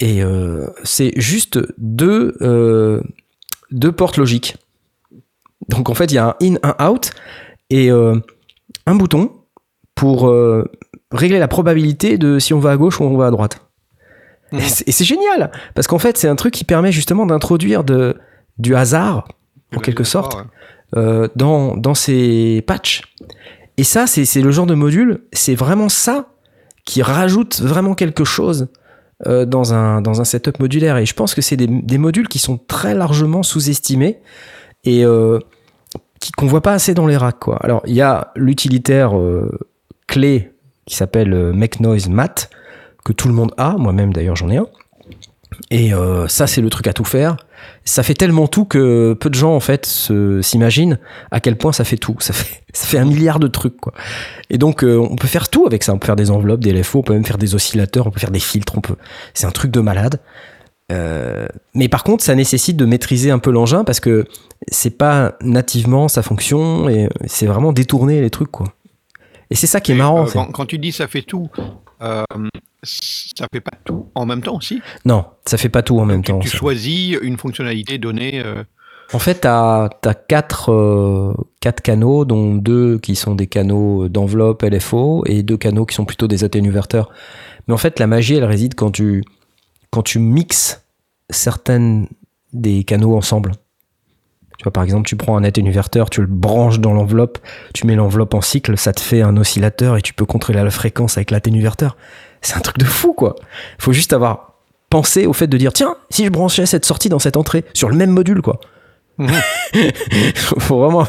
Et euh, c'est juste deux, euh, deux portes logiques. Donc en fait, il y a un in, un out et euh, un bouton pour régler la probabilité de si on va à gauche ou on va à droite. Mhm. Et c'est génial parce qu'en fait, c'est un truc qui permet justement d'introduire du hasard en quelque sorte dans, dans ces patchs. Et ça, c'est le genre de module, c'est vraiment ça qui rajoute vraiment quelque chose euh, dans, un, setup modulaire. Et je pense que c'est des, modules qui sont très largement sous-estimés et euh, qu'on voit pas assez dans les racks. Alors, il y a l'utilitaire euh, clé qui s'appelle euh, Make Noise Mat, que tout le monde a, moi-même d'ailleurs j'en ai un. Et euh, ça, c'est le truc à tout faire. Ça fait tellement tout que peu de gens en fait s'imaginent à quel point ça fait tout. Ça fait, ça fait un milliard de trucs quoi. Et donc euh, on peut faire tout avec ça. On peut faire des enveloppes, des LFO, on peut même faire des oscillateurs, on peut faire des filtres. On peut. C'est un truc de malade. Euh, mais par contre, ça nécessite de maîtriser un peu l'engin parce que c'est pas nativement sa fonction et c'est vraiment détourner les trucs quoi. Et c'est ça qui est marrant. quand, quand tu dis ça fait tout, euh, ça fait pas tout en même temps aussi. Non, ça fait pas tout en même tu, temps. tu ça. choisis une fonctionnalité donnée. euh, En fait, tu as, quatre, euh, quatre canaux, dont deux qui sont des canaux d'enveloppe LFO et deux canaux qui sont plutôt des atténuverteurs. Mais en fait, la magie, elle réside quand tu, quand tu mixes certaines des canaux ensemble. Tu vois, par exemple, tu prends un atténuverteur, tu le branches dans l'enveloppe, tu mets l'enveloppe en cycle, ça te fait un oscillateur et tu peux contrôler la fréquence avec l'atténuverteur. C'est un truc de fou, quoi. faut juste avoir pensé au fait de dire, tiens, si je branchais cette sortie dans cette entrée, sur le même module, quoi. faut vraiment,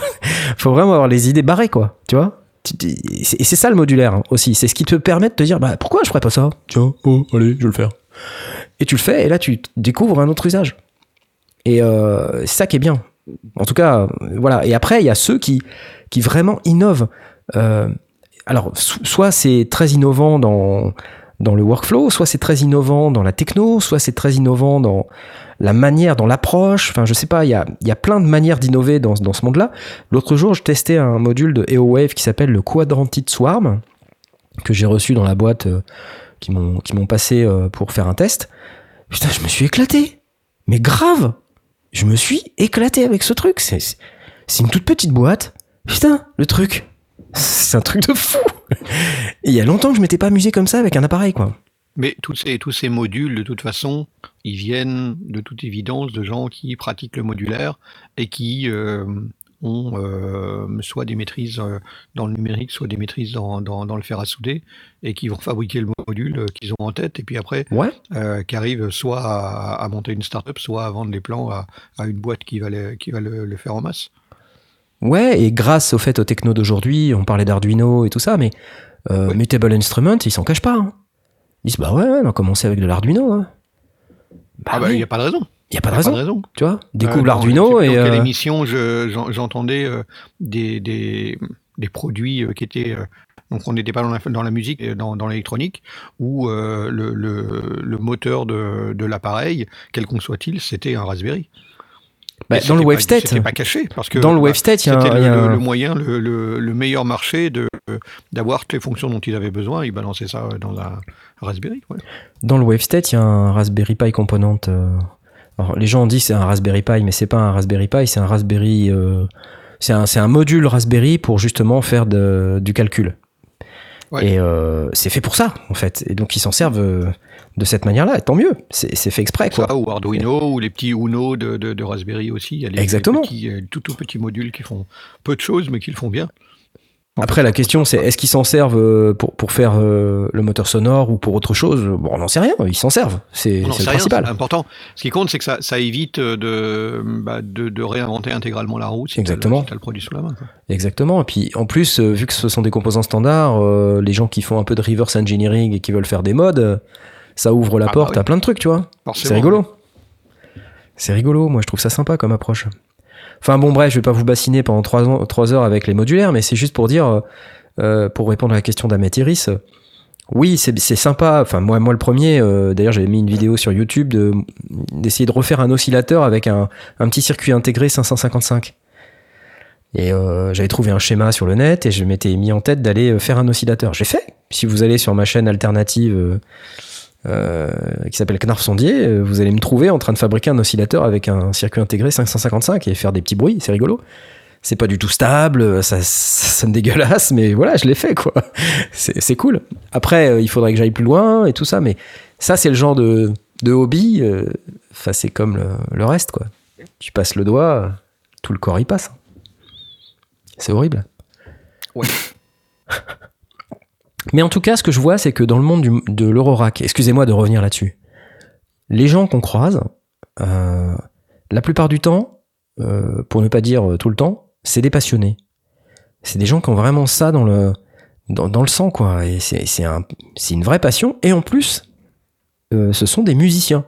faut vraiment avoir les idées barrées, quoi. Tu vois Et c'est ça le modulaire hein, aussi. C'est ce qui te permet de te dire, bah pourquoi je ferais pas ça? Tiens, oh, allez, je vais le faire. Et tu le fais, et là tu découvres un autre usage. Et euh, c'est ça qui est bien. En tout cas, voilà. Et après, il y a ceux qui, qui vraiment innovent. Euh, alors, so- soit c'est très innovant dans, dans le workflow, soit c'est très innovant dans la techno, soit c'est très innovant dans la manière, dans l'approche. Enfin, je sais pas, il y a, y a plein de manières d'innover dans, dans ce monde-là. L'autre jour, je testais un module de EOWave qui s'appelle le Quadrantid Swarm, que j'ai reçu dans la boîte euh, qui m'ont passé euh, pour faire un test. Putain, je me suis éclaté. Mais grave Je me suis éclaté avec ce truc. C'est une toute petite boîte. Putain, le truc. C'est un truc de fou. Et il y a longtemps que je m'étais pas amusé comme ça avec un appareil, quoi. Mais tous ces, tous ces modules, de toute façon, ils viennent de toute évidence de gens qui pratiquent le modulaire et qui euh, ont euh, soit des maîtrises euh, dans le numérique, soit des maîtrises dans, dans, dans le fer à souder et qui vont fabriquer le module qu'ils ont en tête et puis après, Ouais. euh, qui arrivent soit à, à monter une start-up, soit à vendre les plans à, à une boîte qui va, le, qui va le, le faire en masse. Ouais, et grâce au fait aux techno d'aujourd'hui, on parlait d'Arduino et tout ça, mais euh. Mutable Instruments, ils s'en cachent pas. hein. Ils disent, bah ouais, on a commencé avec de l'Arduino. hein. Bah Ah bah, il n'y a pas de raison. y a pas de Y a raison, Pas de raison. tu vois. Découvre Euh, l'Arduino et... Dans quelle euh, émission j'entendais euh, des, des, des produits euh, qui étaient. euh, donc on n'était pas dans la, dans la musique, euh, dans, dans l'électronique, où euh, le, le, le moteur de, de l'appareil, quelconque soit-il, c'était un Raspberry. Bah, dans le WaveState, C'était pas caché. Parce que dans le bah, WaveState, il y a, un- y le, a le- un- le moyen, le, le, le meilleur marché de d'avoir toutes les fonctions dont ils avaient besoin. Ils balançaient ça dans un Raspberry. ouais. Dans le WaveState, il y a un Raspberry Pi component. euh, Alors, les gens ont dit c'est un Raspberry Pi, mais c'est pas un Raspberry Pi, c'est un Raspberry. euh, C'est un, module Raspberry pour justement faire de- du calcul. Ouais. Et euh, c'est fait pour ça, en fait. Et donc, ils s'en servent euh, de cette manière-là. Et tant mieux. C'est fait exprès, quoi. Ça, ou Arduino, ou les petits Uno de, de, de Raspberry aussi. Il y a les, Exactement. les petits, euh, tout, tout petits modules qui font peu de choses, mais qui le font bien. Après, la question, c'est est-ce qu'ils s'en servent euh, pour, pour faire euh, le moteur sonore ou pour autre chose? Bon, on n'en sait rien. Ils s'en servent. C'est le rien, principal. important. Ce qui compte, c'est que ça, ça évite de, bah, de, de réinventer intégralement la roue si Exactement. tu as le produit sous la main. quoi. Exactement. Et puis en plus, euh, vu que ce sont des composants standards, euh, les gens qui font un peu de reverse engineering et qui veulent faire des mods, ça ouvre la Ah bah porte oui. à plein de trucs, tu vois. C'est rigolo. C'est rigolo. Moi, je trouve ça sympa comme approche. Enfin bon, bref, je vais pas vous bassiner pendant trois, heures avec les modulaires, mais c'est juste pour dire, euh, euh, pour répondre à la question d'Ahmet Iris, euh, oui, c'est sympa. Enfin, moi, le premier, d'ailleurs, j'avais mis une vidéo sur YouTube de- d'essayer de refaire un oscillateur avec un, petit circuit intégré 555. Et j'avais trouvé un schéma sur le net et je m'étais mis en tête d'aller faire un oscillateur. J'ai fait. Si vous allez sur ma chaîne alternative euh, euh, qui s'appelle Knarf Sondier, euh, vous allez me trouver en train de fabriquer un oscillateur avec un circuit intégré 555 et faire des petits bruits. C'est rigolo. C'est pas du tout stable, ça, ça sonne dégueulasse, mais voilà, je l'ai fait quoi. C'est cool. Après, euh, il faudrait que j'aille plus loin et tout ça, mais ça, c'est le genre de, de hobby. euh, Enfin, c'est comme le, le reste quoi. Tu passes le doigt, tout le corps y passe. C'est horrible. Ouais. Mais en tout cas, ce que je vois, c'est que dans le monde de l'Eurorack, excusez-moi de revenir là-dessus, les gens qu'on croise, euh, la plupart du temps, euh, pour ne pas dire euh, tout le temps, c'est des passionnés. C'est des gens qui ont vraiment ça dans le, sang, quoi. Et c'est c'est un, c'est une vraie passion. Et en plus, ce sont des musiciens.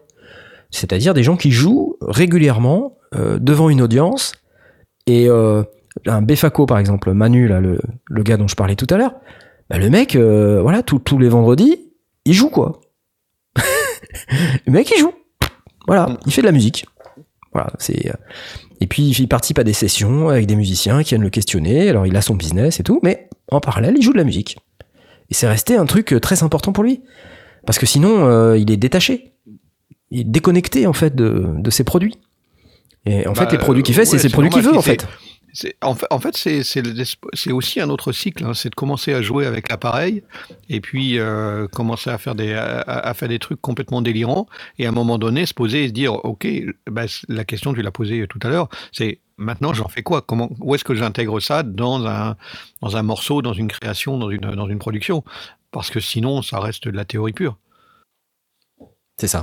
C'est-à-dire des gens qui jouent régulièrement devant une audience. Et un Befaco, par exemple, Manu, le gars dont je parlais tout à l'heure, bah, le mec, euh, voilà, tous- tous les vendredis, il joue, quoi. le mec, il joue. Voilà, il fait de la musique. Voilà, c'est. euh, Et puis, il participe à des sessions avec des musiciens qui viennent le questionner. Alors, il a son business et tout, mais en parallèle, il joue de la musique. Et c'est resté un truc euh, très important pour lui. Parce que sinon, euh, il est détaché. Il est déconnecté, en fait, de, de ses produits. Et en Bah, fait, les produits qu'il fait, c'est ses produits qu'il veut, en fait. En fait, c'est aussi un autre cycle. hein. C'est de commencer à jouer avec l'appareil et puis euh, commencer à faire des trucs complètement délirants et à un moment donné se poser et se dire ok bah, la question tu l'as posée tout à l'heure c'est maintenant j'en fais quoi? Comment où est-ce que j'intègre ça dans un morceau dans une création dans une production? Parce que sinon ça reste de la théorie pure. C'est ça.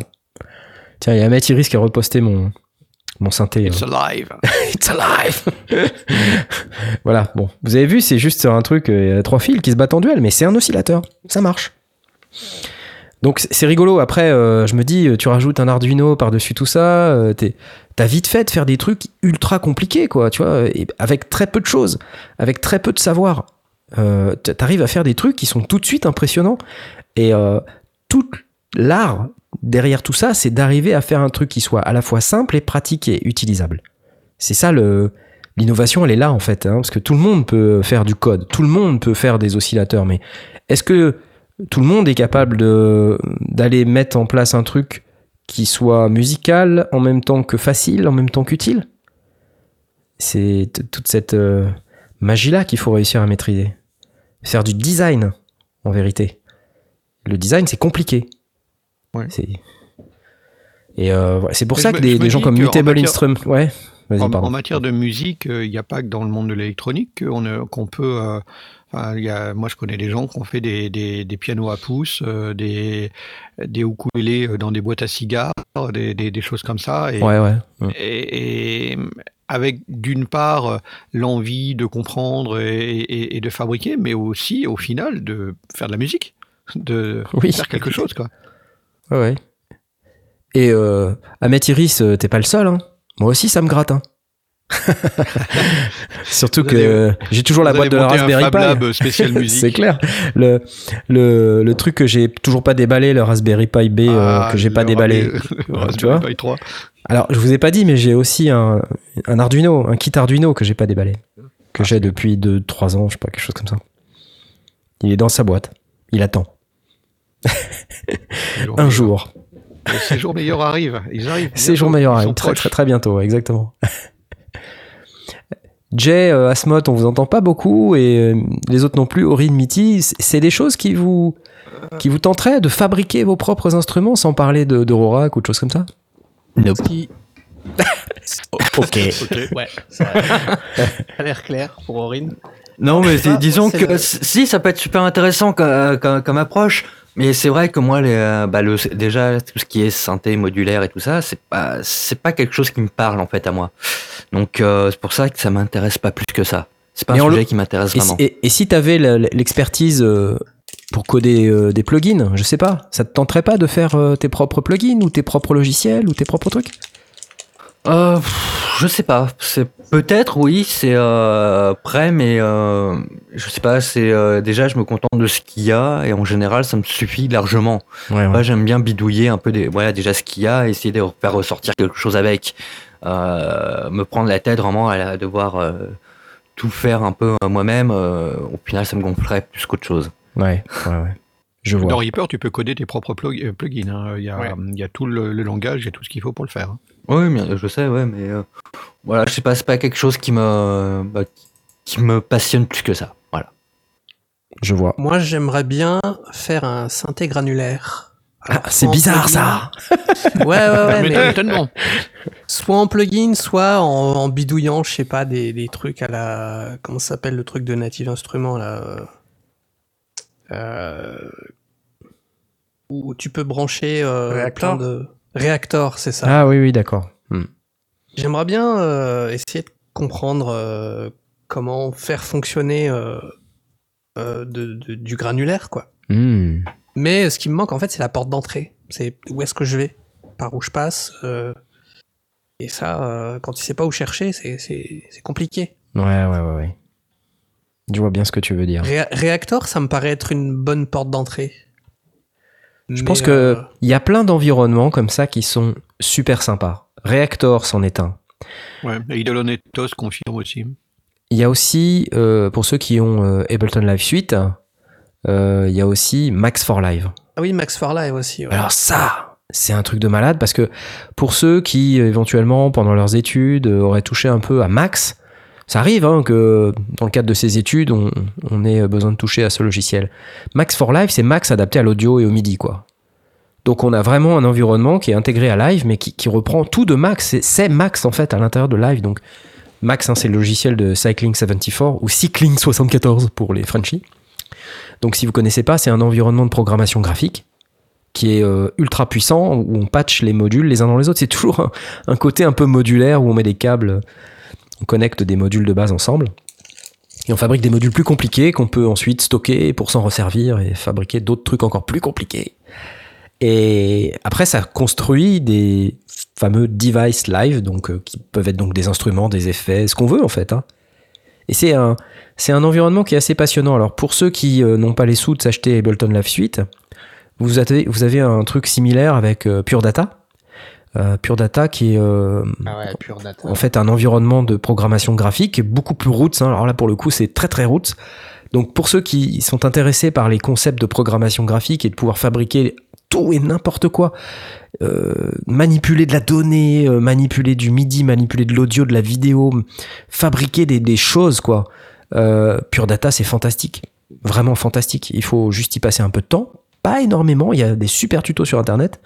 Tiens, il y a Matt Iris qui a reposté mon, mon synthé. It's euh. alive. It's alive Voilà, bon. Vous avez vu, c'est juste un truc, euh, il y a trois fils qui se battent en duel, mais c'est un oscillateur. Ça marche. Donc c'est- rigolo. Après, euh, je me dis, euh, tu rajoutes un Arduino par-dessus tout ça, euh, t'as vite fait de faire des trucs ultra compliqués, quoi, tu vois, et avec très peu de choses, avec très peu de savoir. T'arrives à faire des trucs qui sont tout de suite impressionnants. Et tout l'art derrière tout ça, c'est d'arriver à faire un truc qui soit à la fois simple et pratique et utilisable. C'est ça l'innovation, elle est là en fait, hein, parce que tout le monde peut faire du code, tout le monde peut faire des oscillateurs, mais est-ce que tout le monde est capable d'aller mettre en place un truc qui soit musical en même temps que facile, en même temps qu'utile? C'est toute cette euh, magie-là qu'il faut réussir à maîtriser. Faire du design, en vérité. Le design, c'est compliqué. Ouais. C'est- Et euh, c'est pour Mais ça je que me- des, gens comme Mutable Instrument... Ouais, En, matière de musique, il n'y a pas que dans le monde de l'électronique qu'on euh, qu'on peut. euh, enfin, il y a, moi, je connais des gens qui ont fait des, des, des pianos à pouces, euh, des, des ukulélés euh, dans des boîtes à cigares, des, des, des choses comme ça. Et, Ouais, ouais. Mm. et, et avec d'une part euh, l'envie de comprendre et, et- et de fabriquer, mais aussi au final de faire de la musique, de Oui. faire quelque chose. Quoi. Ouais, ouais. Et euh, Iris, euh, t'es pas le seul. Hein. Moi aussi, ça me gratte. hein. Surtout Vous que euh, j'ai toujours la boîte de la Raspberry Pi. Musique. C'est clair. Le, le, le truc que j'ai toujours pas déballé, le Raspberry Pi B, euh, Ah, que j'ai pas déballé. Tu Raspberry vois Pi 3. Alors, je vous ai pas dit, mais j'ai aussi un, un Arduino, un kit Arduino que j'ai pas déballé. Que Ah, j'ai depuis 2-3 ans, je sais pas, quelque chose comme ça. Il est dans sa boîte. Il attend. Un jour. Les séjours meilleurs arrivent. Ils arrivent. Ces jours bientôt. meilleurs Ils arrivent sont très, très très bientôt, exactement. Jay, euh, Asmod, on vous entend pas beaucoup et euh, les autres non plus. Aurine, Mitty, c'est des choses qui vous qui vous tenteraient de fabriquer vos propres instruments sans parler de d'Aurora ou de choses comme ça? Qui- Ok. Ouais, ça a l'air clair pour Aurine. Non, mais dis- disons que le- si, ça peut être super intéressant comme, comme, comme approche. Mais c'est vrai que moi, les, euh, bah, le, déjà, tout ce qui est synthé modulaire et tout ça, c'est pas, c'est pas quelque chose qui me parle, en fait, à moi. Donc, euh, c'est pour ça que ça m'intéresse pas plus que ça. C'est pas Mais un sujet le- qui m'intéresse vraiment. et- et si tu avais l'expertise euh, pour coder des plugins, je sais pas, ça te tenterait pas de faire tes propres plugins ou tes propres logiciels ou tes propres trucs? Euh, je sais pas. C'est peut-être oui, c'est euh, prêt, mais euh, je sais pas. C'est euh, déjà, je me contente de ce qu'il y a et en général, ça me suffit largement. Ouais, Moi, j'aime bien bidouiller un peu des, voilà, déjà ce qu'il y a, essayer de faire ressortir quelque chose avec, Euh, me prendre la tête vraiment à la- devoir euh, tout faire un peu moi-même, euh, au final, ça me gonflerait plus qu'autre chose. Ouais, ouais, ouais. Je vois. Dans Reaper, tu peux coder tes propres plug- plugins. hein. Il, y a, Ouais. il y a tout le, le langage, il y a tout ce qu'il faut pour le faire. Oui, mais je sais, ouais, mais euh, voilà, je sais pas, c'est pas quelque chose qui me, bah, qui me passionne plus que ça. Voilà. Je vois. Moi, j'aimerais bien faire un synthé granulaire. Ah, c'est bizarre plugin- ça. Ouais, ouais, ouais. Mais mais tellement. soit en plugin, soit en, en bidouillant, je sais pas, des, des trucs à la. Comment ça s'appelle le truc de Native Instruments là euh, euh, Où tu peux brancher euh, plein de. Reactor, c'est ça. Ah oui, oui, d'accord. Hmm. J'aimerais bien euh, essayer de comprendre euh, comment faire fonctionner euh, de- de- du granulaire, quoi. Hmm. Mais ce qui me manque, en fait, c'est la porte d'entrée. C'est où est-ce que je vais, par où je passe. et ça, quand tu sais pas où chercher, c'est compliqué. Ouais, ouais, ouais, ouais. Je vois bien ce que tu veux dire. Ré- Reactor, ça me paraît être une bonne porte d'entrée. Je Mais, pense que euh, il y a plein d'environnements comme ça qui sont super sympas. Reactor c'en est un. Ouais. Et Idolonetos confirme aussi. Il y a aussi, euh, pour ceux qui ont euh, Ableton Live Suite, euh, il y a aussi Max for Live. Ah oui, Max for Live aussi. ouais. Alors ça, c'est un truc de malade parce que pour ceux qui éventuellement pendant leurs études auraient touché un peu à Max, ça arrive hein, que dans le cadre de ces études, on, ait besoin de toucher à ce logiciel. Max for Live, c'est Max adapté à l'audio et au MIDI, quoi. Donc on a vraiment un environnement qui est intégré à Live, mais qui, reprend tout de Max. C'est- Max en fait à l'intérieur de Live. Donc Max, hein, c'est le logiciel de Cycling 74 ou Cycling 74 pour les Frenchies. Donc si vous connaissez pas, c'est un environnement de programmation graphique qui est euh, ultra puissant où on patch les modules les uns dans les autres. C'est toujours un côté un peu modulaire où on met des câbles, on connecte des modules de base ensemble. Et on fabrique des modules plus compliqués qu'on peut ensuite stocker pour s'en resservir et fabriquer d'autres trucs encore plus compliqués. Et après, ça construit des fameux devices live, donc euh, qui peuvent être donc des instruments, des effets, ce qu'on veut en fait. hein. Et c'est un, c'est un environnement qui est assez passionnant. Alors pour ceux qui euh, n'ont pas les sous de s'acheter Ableton Live Suite, vous avez, vous avez un truc similaire avec euh, Pure Data. Euh, Pure Data qui est euh, Ah ouais, pure data. en fait un environnement de programmation graphique beaucoup plus roots. hein. Alors là pour le coup c'est très très roots. Donc pour ceux qui sont intéressés par les concepts de programmation graphique et de pouvoir fabriquer tout et n'importe quoi, euh, manipuler de la donnée, euh, manipuler du MIDI, manipuler de l'audio, de la vidéo, fabriquer des, des choses quoi. Euh, Pure Data c'est fantastique, vraiment fantastique. Il faut juste y passer un peu de temps, pas énormément. Il y a des super tutos sur internet.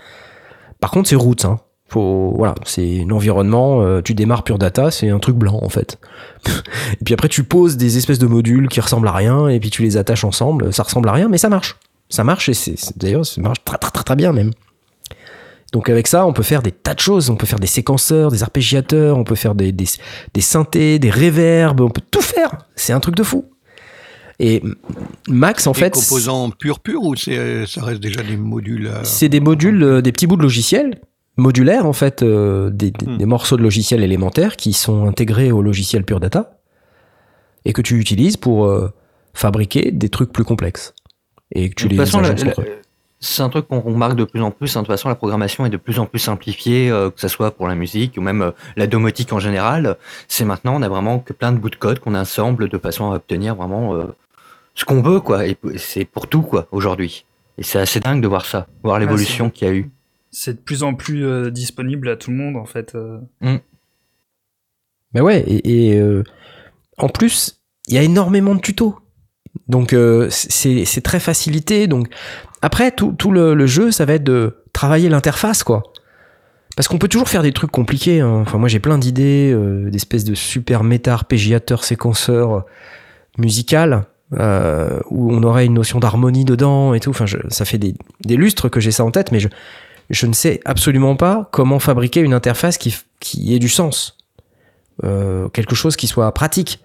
Par contre c'est roots. Hein. Faut, voilà, c'est l'environnement. euh, tu démarres Pure Data, c'est un truc blanc en fait. et puis après, tu poses des espèces de modules qui ressemblent à rien, et puis tu les attaches ensemble. Ça ressemble à rien, mais ça marche. Ça marche, et c'est d'ailleurs, ça marche très très très très bien même. Donc avec ça, on peut faire des tas de choses. On peut faire des séquenceurs, des arpégiateurs, on peut faire des, des, des synthés, des réverbes, on peut tout faire. C'est un truc de fou. Et Max, en Des fait, composants purs purs ou c'est, ça reste déjà des modules euh, c'est des modules, euh, des petits bouts de logiciels modulaires en fait, euh, des, des- Hmm. des morceaux de logiciels élémentaires qui sont intégrés au logiciel Pure Data et que tu utilises pour euh, fabriquer des trucs plus complexes et que tu De les façon, la- agences la- entre eux. c'est un truc qu'on remarque de plus en plus. hein. De toute façon, la programmation est de plus en plus simplifiée, euh, que ce soit pour la musique ou même euh, la domotique en général. C'est maintenant, on a vraiment que plein de bouts de code qu'on assemble de façon à obtenir vraiment euh, ce qu'on veut, quoi. Et c'est pour tout, quoi, aujourd'hui. Et c'est assez dingue de voir ça, voir l'évolution qu'il y a eu. C'est de plus en plus euh, disponible à tout le monde en fait. euh. Mais ouais, et, euh, en plus, il y a énormément de tutos. Donc c'est très facilité. Donc après, tout, le, jeu, ça va être de travailler l'interface, quoi. Parce qu'on peut toujours faire des trucs compliqués. hein. Enfin, moi, j'ai plein d'idées, d'espèces de super méta euh, musicales, euh, où on aurait une notion d'harmonie dedans et tout. Enfin, ça fait des lustres que j'ai ça en tête, mais je, je ne sais absolument pas comment fabriquer une interface qui, qui ait du sens. Euh, quelque chose qui soit pratique,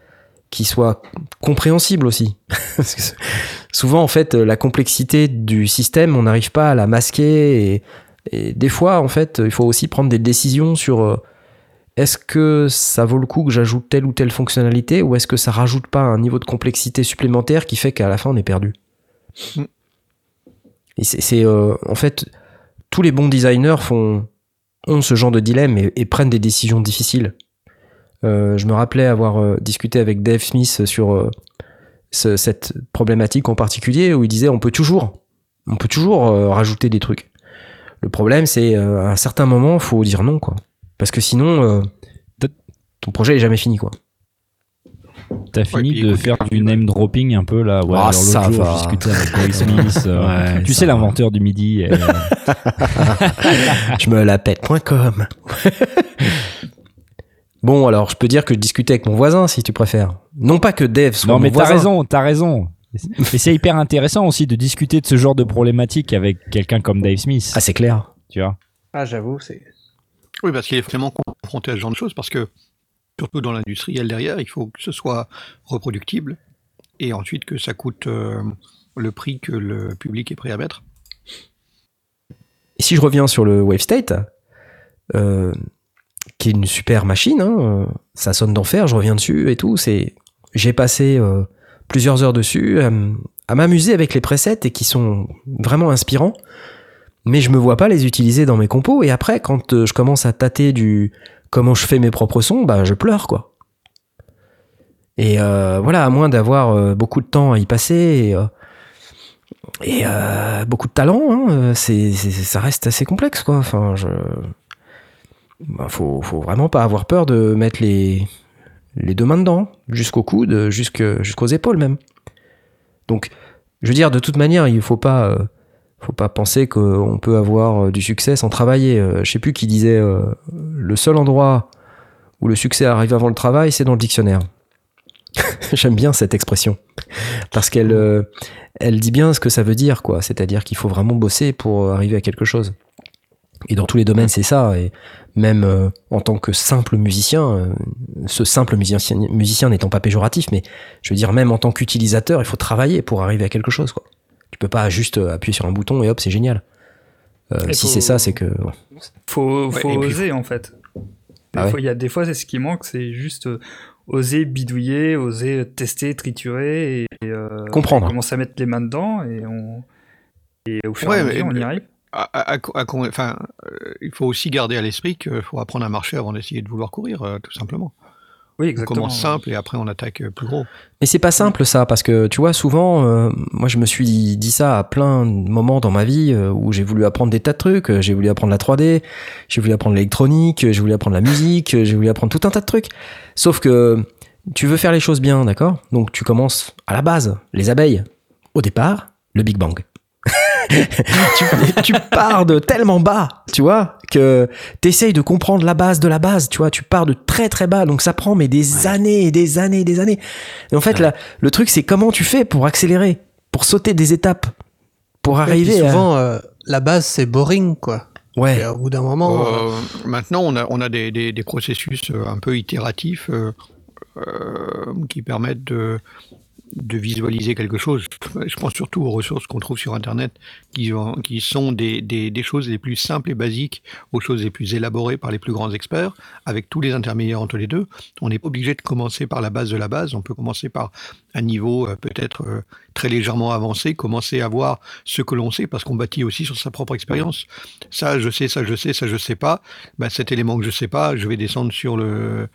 qui soit compréhensible aussi. Parce que c'est- souvent, en fait, la complexité du système, on n'arrive pas à la masquer. Et, et des fois, en fait, il faut aussi prendre des décisions sur euh, est-ce que ça vaut le coup que j'ajoute telle ou telle fonctionnalité ou est-ce que ça rajoute pas un niveau de complexité supplémentaire qui fait qu'à la fin, on est perdu. Mm. Et c'est, euh, en fait, tous les bons designers font, ont ce genre de dilemme et, prennent des décisions difficiles. Euh, je me rappelais avoir euh, discuté avec Dave Smith sur euh, ce- cette problématique en particulier où il disait on peut toujours, on peut toujours rajouter des trucs. Le problème, c'est à un certain moment, faut dire non, quoi. Parce que sinon, ton projet est jamais fini, quoi. T'as fini de écoute, faire du name dropping un peu là. Ouais, Ah, alors ça jour, va. je discutais avec Dave Smith. euh, Ouais, tu sais, va. l'inventeur du midi. et, euh, je me la pète.com. bon, alors, je peux dire que je discutais avec mon voisin, si tu préfères. Non pas que Dave soit Non, mon mais t'as raison, t'as raison. Et c'est hyper intéressant aussi de discuter de ce genre de problématique avec quelqu'un comme Dave Smith. Ah, c'est clair. tu vois. Ah, j'avoue, c'est. Oui, parce qu'il est vraiment confronté à ce genre de choses, parce que, surtout dans l'industriel derrière, il faut que ce soit reproductible, et ensuite que ça coûte euh, le prix que le public est prêt à mettre. Et si je reviens sur le Wave State, euh, qui est une super machine, hein, euh, ça sonne d'enfer, je reviens dessus et tout. C'est, j'ai passé plusieurs heures dessus à, m'amuser avec les presets et qui sont vraiment inspirants. Mais je me vois pas les utiliser dans mes compos. Et après, quand je commence à tâter du comment je fais mes propres sons, bah je pleure quoi. Et euh, voilà, à moins d'avoir euh, beaucoup de temps à y passer. Et, euh, beaucoup de talent, hein, ça reste assez complexe, quoi. Enfin, je... bah, faut, vraiment pas avoir peur de mettre les, deux mains dedans, jusqu'au coude, jusqu'aux épaules même. Donc, je veux dire, de toute manière, il faut pas, faut pas penser qu'on peut avoir euh, du succès sans travailler. Euh, je sais plus qui disait, euh, le seul endroit où le succès arrive avant le travail, c'est dans le dictionnaire. J'aime bien cette expression parce qu'elle, elle dit bien ce que ça veut dire, quoi. C'est-à-dire qu'il faut vraiment bosser pour arriver à quelque chose. Et dans tous les domaines, c'est ça. Et même en tant que simple musicien, ce simple musicien, musicien n'étant pas péjoratif, mais je veux dire, même en tant qu'utilisateur, il faut travailler pour arriver à quelque chose, quoi. Tu peux pas juste euh, appuyer sur un bouton et hop, c'est génial. Euh, si faut- c'est ça, c'est que. bon. Faut, oser en fait. Des Ah fois, il y a des fois, c'est ce qui manque, c'est juste euh, oser bidouiller, oser tester, triturer et, et, euh, Comprendre. commencer à mettre les mains dedans et on et au fur Ouais, et à mais- mesure, on y arrive. À- à- à- à- enfin, euh, il faut aussi garder à l'esprit qu'il faut apprendre à marcher avant d'essayer de vouloir courir, euh, tout simplement. Oui, On exactement. commence simple et après on attaque euh, plus gros. Mais c'est pas simple ça, parce que tu vois, souvent, euh, moi je me suis dit ça à plein de moments dans ma vie euh, où j'ai voulu apprendre des tas de trucs. J'ai voulu apprendre la 3D, j'ai voulu apprendre l'électronique, j'ai voulu apprendre la musique, j'ai voulu apprendre tout un tas de trucs. Sauf que tu veux faire les choses bien, d'accord? Donc tu commences à la base, les abeilles. Au départ, le Big Bang. tu, tu pars de tellement bas, tu vois, que t'essayes de comprendre la base de la base, tu vois, tu pars de très très bas, donc ça prend mais des années et des années et des années. Et en fait, là, le truc, c'est comment tu fais pour accélérer, pour sauter des étapes, pour Et arriver à... souvent, euh, la base, c'est boring, quoi. Ouais, Et au bout d'un moment. euh, Euh, maintenant, on a, on a des, des- des processus un peu itératifs euh, euh, qui permettent de, de visualiser quelque chose. Je pense surtout aux ressources qu'on trouve sur Internet, qui, ont- qui sont des, choses les plus simples et basiques aux choses les plus élaborées par les plus grands experts, avec tous les intermédiaires entre les deux. On pas obligé de commencer par la base de la base, on peut commencer par un niveau euh, peut-être euh, très légèrement avancé, commencer à voir ce que l'on sait, parce qu'on bâtit aussi sur sa propre expérience. Ça, je sais, ça, je sais, ça, je sais pas. Ben, cet élément que je sais pas, je vais descendre sur, le,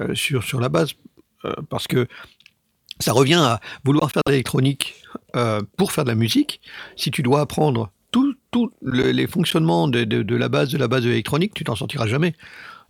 euh, sur, la base, parce que ça revient à vouloir faire de l'électronique euh, pour faire de la musique. Si tu dois apprendre tous les fonctionnements de, la base de la base tu t'en sortiras jamais.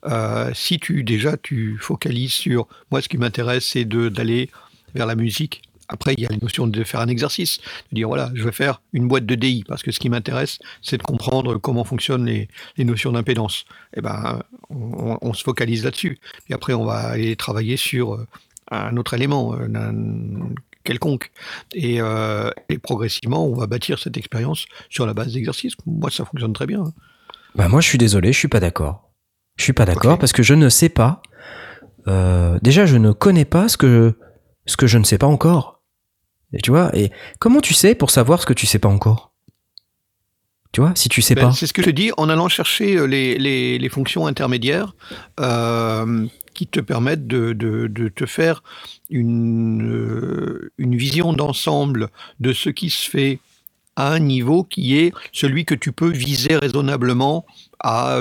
Euh, si tu déjà tu focalises sur moi, ce qui m'intéresse, c'est d'aller vers la musique. Après, il y a la notion de faire un exercice, de dire voilà, je vais faire une boîte de DI parce que ce qui m'intéresse, c'est de comprendre comment fonctionnent les, notions d'impédance. Et ben, on, on se focalise là-dessus. Puis après, on va aller travailler sur euh, un autre élément, euh, quelconque. Et, euh, et progressivement, on va bâtir cette expérience sur la base d'exercices. Moi, ça fonctionne très bien. bah moi je suis désolé, je suis pas d'accord. Je suis pas d'accord parce que je ne sais pas. euh, déjà, je ne connais pas ce que ce que je ne sais pas encore. Et tu vois Et comment tu sais pour savoir ce que tu sais pas encore? Tu vois Si tu sais Ben, pas. C'est ce que je dis en allant chercher les, les- les fonctions intermédiaires euh, qui te permettent de, de- de te faire une, euh, une vision d'ensemble de ce qui se fait à un niveau qui est celui que tu peux viser raisonnablement à,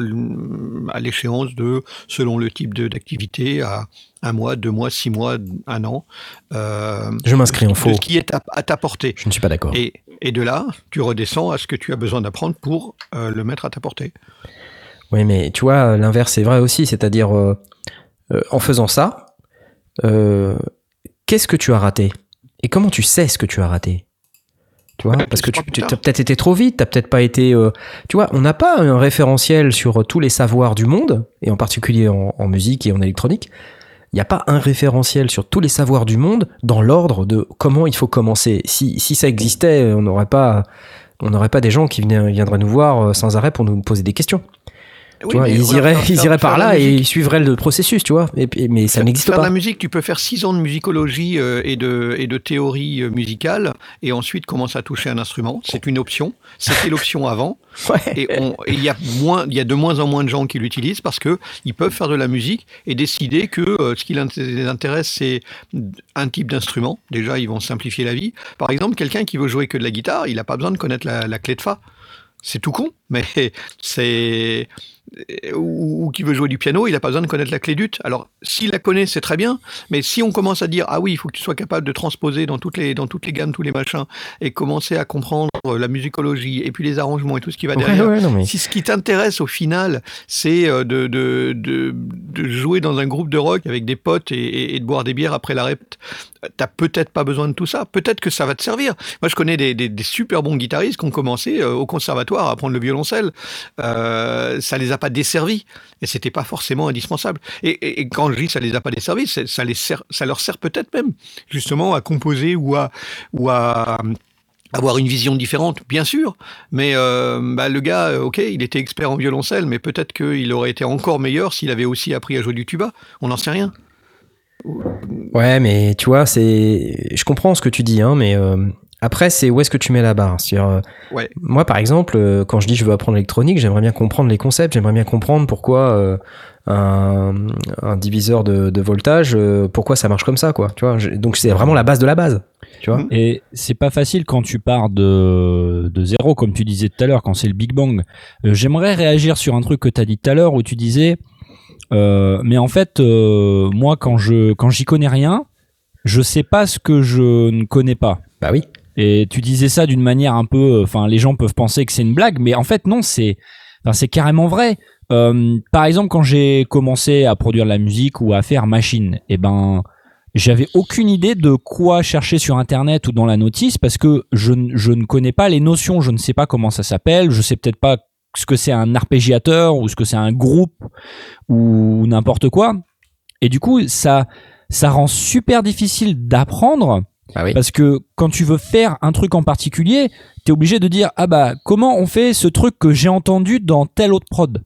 à l'échéance de, selon le type d'activité, à un mois, deux mois, six mois, un an. euh, Je m'inscris en faux. ce qui est à, à ta portée. Je ne suis pas d'accord. Et, et de là, tu redescends à ce que tu as besoin d'apprendre pour euh, le mettre à ta portée. Oui, mais tu vois, l'inverse est vrai aussi. C'est-à-dire, euh, euh, en faisant ça, euh, qu'est-ce que tu as raté? Et comment tu sais ce que tu as raté? Tu vois Parce que tu as peut-être été trop vite, tu peut-être pas été. euh, tu vois, on n'a pas un référentiel sur tous les savoirs du monde, et en particulier en, en musique et en électronique. Il n'y a pas un référentiel sur tous les savoirs du monde dans l'ordre de comment il faut commencer. Si, si ça existait, on n'aurait pas, on n'aurait pas des gens qui venaient- viendraient nous voir sans arrêt pour nous poser des questions. Oui, Tu vois, mais ils iraient, faire- ils iraient par là et ils suivraient le processus, tu vois. Et, mais ça n'existe faire de pas. la musique, tu peux faire six ans de musicologie euh, et, de, et de théorie euh, musicale et ensuite commencer à toucher un instrument. C'est une option. C'était l'option avant. Ouais. Et il y a moins, y a de moins en moins de gens qui l'utilisent parce que ils peuvent faire de la musique et décider que euh, ce qui les intéresse c'est un type d'instrument. Déjà, ils vont simplifier la vie. Par exemple, quelqu'un qui veut jouer que de la guitare, il n'a pas besoin de connaître la, la clé de fa. C'est tout con, mais c'est ou, ou qui veut jouer du piano, il n'a pas besoin de connaître la clé d'ut. Alors, s'il la connaît, c'est très bien, mais si on commence à dire ah oui, il faut que tu sois capable de transposer dans toutes les dans toutes les gammes, tous les machins, et commencer à comprendre la musicologie et puis les arrangements et tout ce qui va derrière. ouais, non, mais Si ce qui t'intéresse au final, c'est euh, de, de, de, de jouer dans un groupe de rock avec des potes et, et- et de boire des bières après la rep, t'as peut-être pas besoin de tout ça. Peut-être que ça va te servir. Moi, je connais des, des, des super bons guitaristes qui ont commencé euh, au conservatoire à apprendre le violoncelle. Euh, ça les a pas desservis et c'était pas forcément indispensable. Et, quand je dis ça les a pas desservis, ça les sert, ça leur sert peut-être même justement à composer ou à ou à avoir une vision différente, bien sûr, mais euh, bah, le gars, euh, ok, il était expert en violoncelle, mais peut-être qu'il aurait été encore meilleur s'il avait aussi appris à jouer du tuba. On n'en sait rien. Ouais, mais tu vois, c'est. Je comprends ce que tu dis, hein, mais euh, après, c'est où est-ce que tu mets la barre? Euh, Ouais. Moi, par exemple, euh, quand je dis je veux apprendre l'électronique, j'aimerais bien comprendre les concepts, j'aimerais bien comprendre pourquoi euh, un, un diviseur de, de voltage, euh, pourquoi ça marche comme ça, quoi. Tu vois, je- donc c'est vraiment la base de la base. Tu vois? Et c'est pas facile quand tu pars de, de zéro, comme tu disais tout à l'heure, quand c'est le Big Bang. J'aimerais réagir sur un truc que tu as dit tout à l'heure où tu disais, euh, mais en fait, euh, moi, quand je quand j'y connais rien, je sais pas ce que je ne connais pas. Bah oui. Et tu disais ça d'une manière un peu, enfin, les gens peuvent penser que c'est une blague, mais en fait, non, c'est, enfin, c'est carrément vrai. Euh, par exemple, quand j'ai commencé à produire de la musique ou à faire machine, eh ben, j'avais aucune idée de quoi chercher sur Internet ou dans la notice parce que je, je ne connais pas les notions, je ne sais pas comment ça s'appelle, je sais peut-être pas ce que c'est un arpégiateur ou ce que c'est un groupe ou n'importe quoi. Et du coup, ça, ça rend super difficile d'apprendre Bah parce que quand tu veux faire un truc en particulier, tu es obligé de dire ah bah comment on fait ce truc que j'ai entendu dans telle autre prod?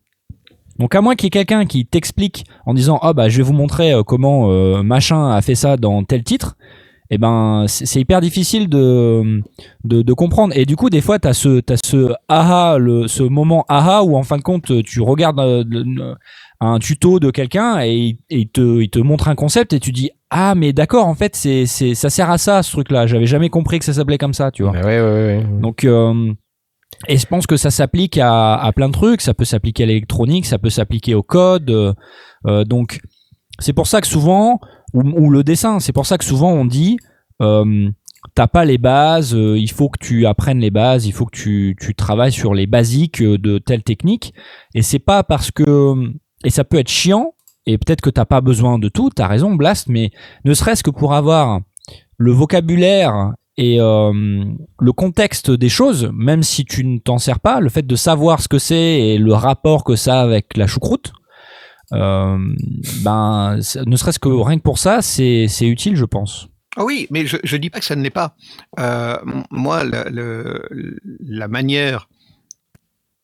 Donc à moins qu'il y ait quelqu'un qui t'explique en disant ah bah je vais vous montrer euh, comment euh, machin a fait ça dans tel titre, eh ben c'est hyper difficile de, de comprendre et du coup des fois tu as ce t'as ce aha le ce moment aha où en fin de compte tu regardes euh, un tuto de quelqu'un et, et il te il te montre un concept et tu dis ah mais d'accord en fait c'est c'est ça sert à ça ce truc là j'avais jamais compris que ça s'appelait comme ça tu vois. Ouais, ouais, ouais. donc euh, et je pense que ça s'applique à, à plein de trucs. Ça peut s'appliquer à l'électronique ça peut s'appliquer au code euh, euh, donc c'est pour ça que souvent ou, ou le dessin c'est pour ça que souvent on dit euh, t'as pas les bases euh, il faut que tu apprennes les bases il faut que tu, tu travailles sur les basiques euh, de telle technique. Et c'est pas parce que et ça peut être chiant et peut-être que t'as pas besoin de tout t'as raison Blast mais ne serait-ce que pour avoir le vocabulaire et euh, le contexte des choses, même si tu ne t'en sers pas, le fait de savoir ce que c'est et le rapport que ça a avec la choucroute, euh, ben, ne serait-ce que rien que pour ça, c'est utile, je pense. Ah oui, mais je ne dis pas que ça ne l'est pas. Euh, moi, la manière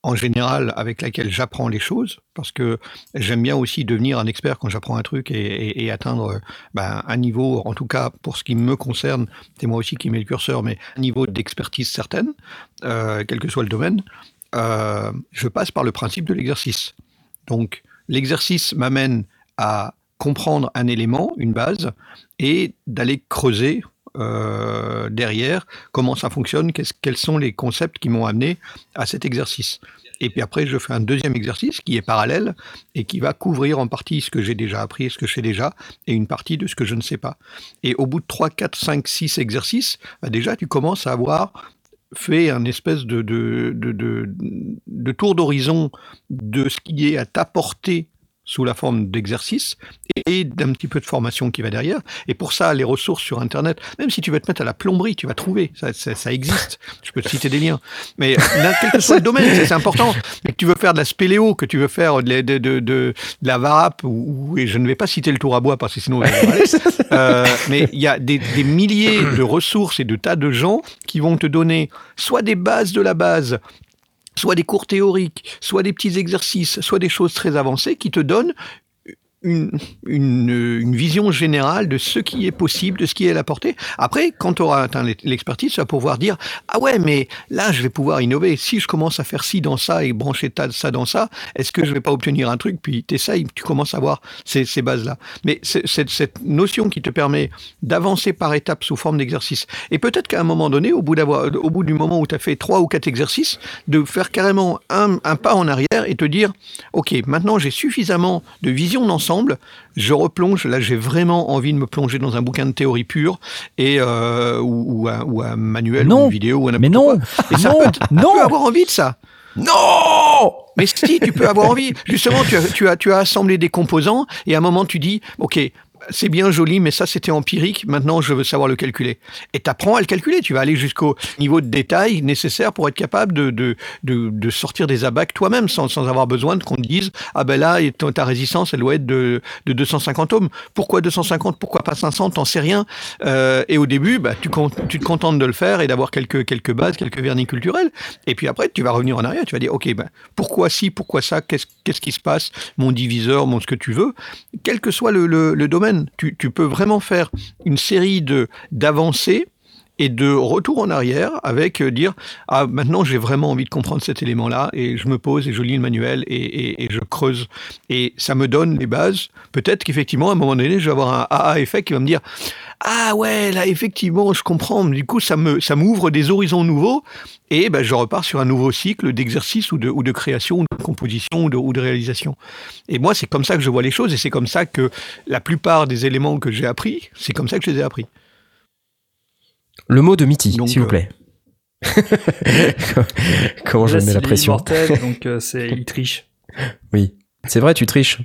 en général avec laquelle j'apprends les choses, parce que j'aime bien aussi devenir un expert quand j'apprends un truc et, atteindre ben, un niveau, en tout cas pour ce qui me concerne, c'est moi aussi qui mets le curseur, mais un niveau d'expertise certaine, euh, quel que soit le domaine, euh, je passe par le principe de l'exercice. Donc l'exercice m'amène à comprendre un élément, une base, et d'aller creuser euh, derrière, comment ça fonctionne, qu'est-ce- quels sont les concepts qui m'ont amené à cet exercice. Et puis après, je fais un deuxième exercice qui est parallèle et qui va couvrir en partie ce que j'ai déjà appris ce que je sais déjà, et une partie de ce que je ne sais pas. Et au bout de 3, 4, 5, 6 exercices, bah déjà, tu commences à avoir fait un espèce de, de tour d'horizon de ce qui est à ta portée sous la forme d'exercice et d'un petit peu de formation qui va derrière. Et pour ça, les ressources sur Internet, même si tu veux te mettre à la plomberie, tu vas trouver, ça, ça, ça existe. Je peux te citer des liens. Mais là, quel que soit le domaine, c'est important. Mais que tu veux faire de la spéléo, que tu veux faire de, la- de, de, la varap, ou, et je ne vais pas citer le tour à bois parce que sinon. Euh, mais il y a des, des milliers de ressources et de tas de gens qui vont te donner soit des bases de la base, soit des cours théoriques, soit des petits exercices, soit des choses très avancées qui te donnent une, une, une vision générale de ce qui est possible, de ce qui est à la portée. Après, quand tu auras atteint l'expertise, tu vas pouvoir dire Ah ouais, mais là, je vais pouvoir innover. Si je commence à faire ci dans ça et brancher ça dans ça, est-ce que je vais pas obtenir un truc Puis tu essayes, tu commences à voir ces, bases-là. Mais c'est cette notion qui te permet d'avancer par étapes sous forme d'exercice. Et peut-être qu'à un moment donné, au bout, au bout du moment où tu as fait trois ou quatre exercices, de faire carrément un, un pas en arrière et te dire Ok, maintenant j'ai suffisamment de vision d'ensemble, je replonge, là j'ai vraiment envie de me plonger dans un bouquin de théorie pure et, euh, ou, ou un, ou un manuel Non. ou une vidéo ou un Mais non, quoi. Et ça non, peut, tu non. peux avoir envie de ça. Non Mais si, tu peux avoir envie. Justement, tu as, tu, as, tu as assemblé des composants et à un moment, tu dis, OK, c'est bien joli, mais ça, c'était empirique. Maintenant, je veux savoir le calculer. Et tu apprends à le calculer. Tu vas aller jusqu'au niveau de détail nécessaire pour être capable de, sortir des abacs toi-même sans, avoir besoin qu'on te dise, ah ben là, ta ta résistance, elle doit être de, de 250 ohms. Pourquoi 250 Pourquoi pas 500 T'en sais rien. Euh, et au début, bah, tu, te contentes de le faire et d'avoir quelques, quelques bases, quelques vernis culturels. Et puis après, tu vas revenir en arrière. Tu vas dire, OK, ben, pourquoi ci, pourquoi ça? Qu'est-ce qui se passe? Mon diviseur, mon ce que tu veux. Quel que soit le domaine, tu, tu peux vraiment faire une série de d'avancées et de retour en arrière avec euh, dire ah maintenant j'ai vraiment envie de comprendre cet élément là et je me pose et je lis le manuel et, et- et je creuse et ça me donne les bases. Peut-être qu'effectivement à un moment donné je vais avoir un AA effet qui va me dire ah ouais là effectivement je comprends. Du coup ça me ça m'ouvre des horizons nouveaux et ben, je repars sur un nouveau cycle d'exercice ou de, ou de création ou de composition ou de, ou de réalisation. Et moi c'est comme ça que je vois les choses et c'est comme ça que la plupart des éléments que j'ai appris c'est comme ça que je les ai appris Le mot de Mitty, s'il vous euh, plaît. Comment je mets la pression donc euh, c'est il triche. Oui, c'est vrai, tu triches.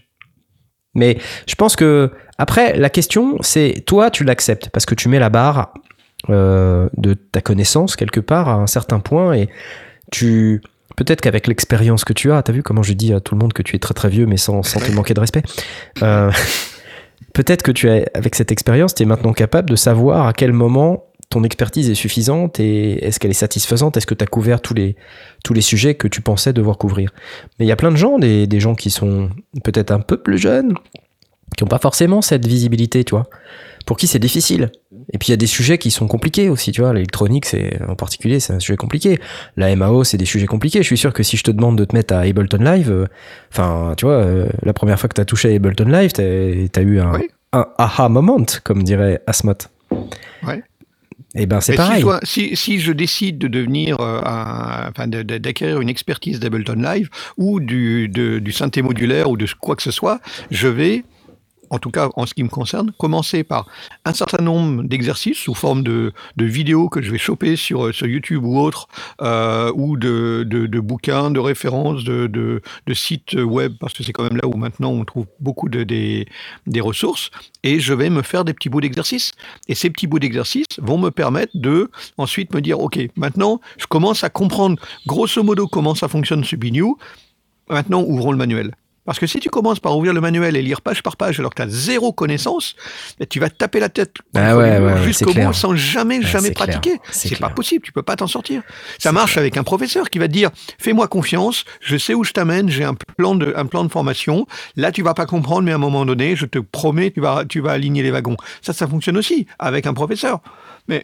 Mais je pense que après, la question, c'est toi, tu l'acceptes parce que tu mets la barre euh, de ta connaissance quelque part à un certain point et tu peut-être qu'avec l'expérience que tu as, t'as vu comment je dis à tout le monde que tu es très très vieux mais sans, sans te manquer de respect. Euh, peut-être que tu as avec cette expérience, tu es maintenant capable de savoir à quel moment ton expertise est suffisante et est-ce qu'elle est satisfaisante? Est-ce que tu as couvert tous les, tous les sujets que tu pensais devoir couvrir? Mais il y a plein de gens, des, des gens qui sont peut-être un peu plus jeunes, qui n'ont pas forcément cette visibilité, tu vois. Pour qui c'est difficile. Et puis il y a des sujets qui sont compliqués aussi, tu vois. L'électronique, c'est en particulier, c'est un sujet compliqué. La MAO, c'est des sujets compliqués. Je suis sûr que si je te demande de te mettre à Ableton Live, euh, enfin, tu vois, euh, la première fois que tu as touché à Ableton Live, tu as eu un, Oui. un aha moment, comme dirait Asmot. Ouais. Et ben c'est si pareil. Si, si, je décide de devenir, euh, un- enfin, d'acquérir une expertise d'Ableton Live ou du, de- du synthé modulaire ou de quoi que ce soit, je vais, en tout cas en ce qui me concerne, commencer par un certain nombre d'exercices sous forme de, vidéos que je vais choper sur, euh, YouTube ou autre, euh, ou de, bouquins, de références, de, sites web, parce que c'est quand même là où maintenant on trouve beaucoup de, des, ressources, et je vais me faire des petits bouts d'exercices. Et ces petits bouts d'exercices vont me permettre de ensuite me dire, OK, maintenant, je commence à comprendre grosso modo comment ça fonctionne ce. Maintenant, ouvrons le manuel. Parce que si tu commences par ouvrir le manuel et lire page par page alors que tu as zéro connaissance, eh, tu vas te taper la tête Ah ouais, ouais, jusqu'au bout sans jamais, Ouais, jamais pratiquer. c'est pas possible, tu peux pas t'en sortir. Ça marche avec un professeur qui va te dire fais-moi confiance, je sais où je t'amène, j'ai un plan de un plan de formation. Là, tu vas pas comprendre, mais à un moment donné, je te promets, tu vas tu vas aligner les wagons. Ça, ça fonctionne aussi avec un professeur. Mais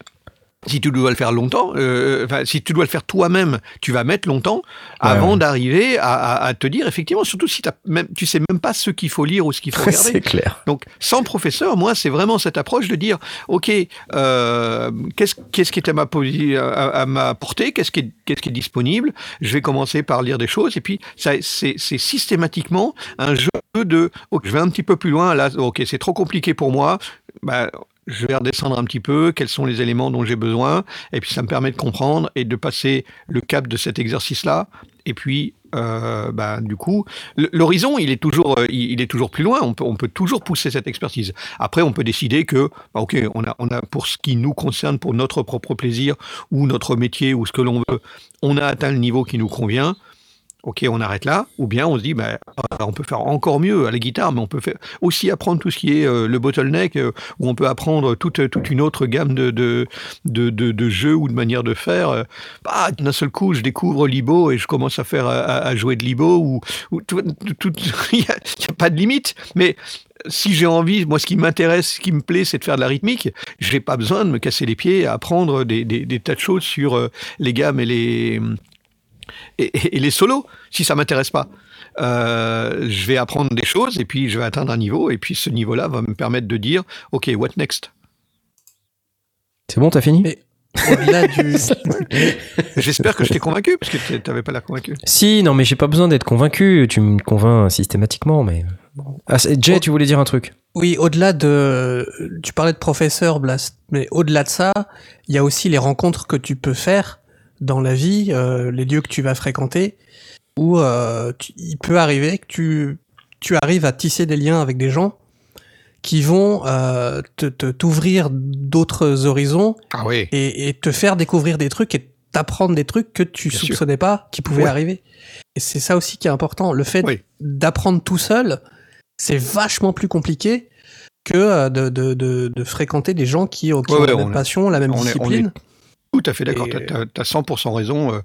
si tu dois le faire longtemps, euh, enfin, si tu dois le faire toi-même, tu vas mettre longtemps avant ouais. d'arriver à, à- à te dire effectivement, surtout si même, tu sais même pas ce qu'il faut lire ou ce qu'il faut regarder. c'est clair. Donc, sans professeur, moi, c'est vraiment cette approche de dire, OK, euh, qu'est-ce qu'est-ce qui est à ma, à, à ma portée, qu'est-ce qui, est- qu'est-ce qui est disponible Je vais commencer par lire des choses, et puis ça, c'est c'est systématiquement un jeu de, OK, je vais un petit peu plus loin, là, OK, c'est trop compliqué pour moi, bah, je vais redescendre un petit peu, quels sont les éléments dont j'ai besoin, et puis ça me permet de comprendre et de passer le cap de cet exercice-là, et puis, euh, bah, du coup, l'horizon, il est toujours, euh, il est toujours plus loin. On peut, on peut toujours pousser cette expertise. Après, on peut décider que, bah, ok, on a, on a, pour ce qui nous concerne, pour notre propre plaisir ou notre métier ou ce que l'on veut, on a atteint le niveau qui nous convient. Ok, on arrête là. Ou bien on se dit, bah, euh, on peut faire encore mieux à la guitare, mais on peut faire aussi apprendre tout ce qui est euh, le bottleneck, euh, où on peut apprendre toute, toute une autre gamme de, de, de, de, jeux ou de manières de faire. Euh, bah, d'un seul coup, je découvre l'IBO et je commence à faire à, jouer de l'IBO ou, ou tout- il n'y a, pas de limite. Mais si j'ai envie, moi, ce qui m'intéresse, ce qui me plaît, c'est de faire de la rythmique. Je n'ai pas besoin de me casser les pieds à apprendre des, des, tas de choses sur euh, les gammes et les et, et- et les solos, si ça m'intéresse pas. Euh, je vais apprendre des choses et puis je vais atteindre un niveau et puis ce niveau-là va me permettre de dire, ok, what next? C'est bon, t'as fini? Mais- Au-delà du. J'espère que je t'ai convaincu parce que tu n'avais pas l'air convaincu. Si, non, mais j'ai pas besoin d'être convaincu. Tu me convaincs systématiquement, mais. Ah, Jay, tu voulais dire un truc? Oui, au-delà de. Tu parlais de professeur, Blast, mais au-delà de ça, il y a aussi les rencontres que tu peux faire dans la vie, euh, les lieux que tu vas fréquenter, où euh, tu- il peut arriver que tu, tu arrives à tisser des liens avec des gens qui vont euh, te te- t'ouvrir d'autres horizons Ah oui. et, et te faire découvrir des trucs et t'apprendre des trucs que tu Bien sûr. soupçonnais pas qui pouvaient Ouais. arriver. Et c'est ça aussi qui est important. Le fait Oui. d'apprendre tout seul, c'est vachement plus compliqué que euh, de, de, de, de fréquenter des gens qui, ont qui Ouais, ont ouais, la même passion, la même on est discipline. Tout à fait d'accord, tu as, 100% raison. euh,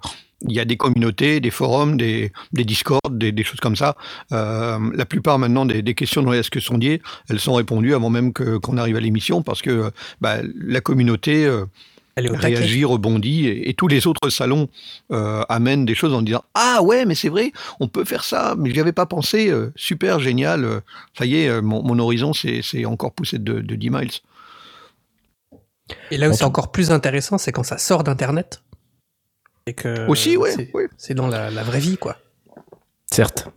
Il y a des communautés, des forums, des, des discords, des, des choses comme ça. Euh, la plupart maintenant des, des questions dans les Ask Sondier, elles sont répondues avant même qu'on arrive à l'émission parce que bah, la communauté euh, réagit, rebondit et, et tous les autres salons euh, amènent des choses en disant Ah ouais, mais c'est vrai, on peut faire ça, mais j'y avais pas pensé, super, génial, ça y est, mon, mon horizon c'est c'est encore poussé de, de 10 miles. Et là où c'est encore plus intéressant, c'est quand ça sort d'Internet. Et que Aussi, ouais, c'est ouais. dans la, la vraie vie, quoi. Certes.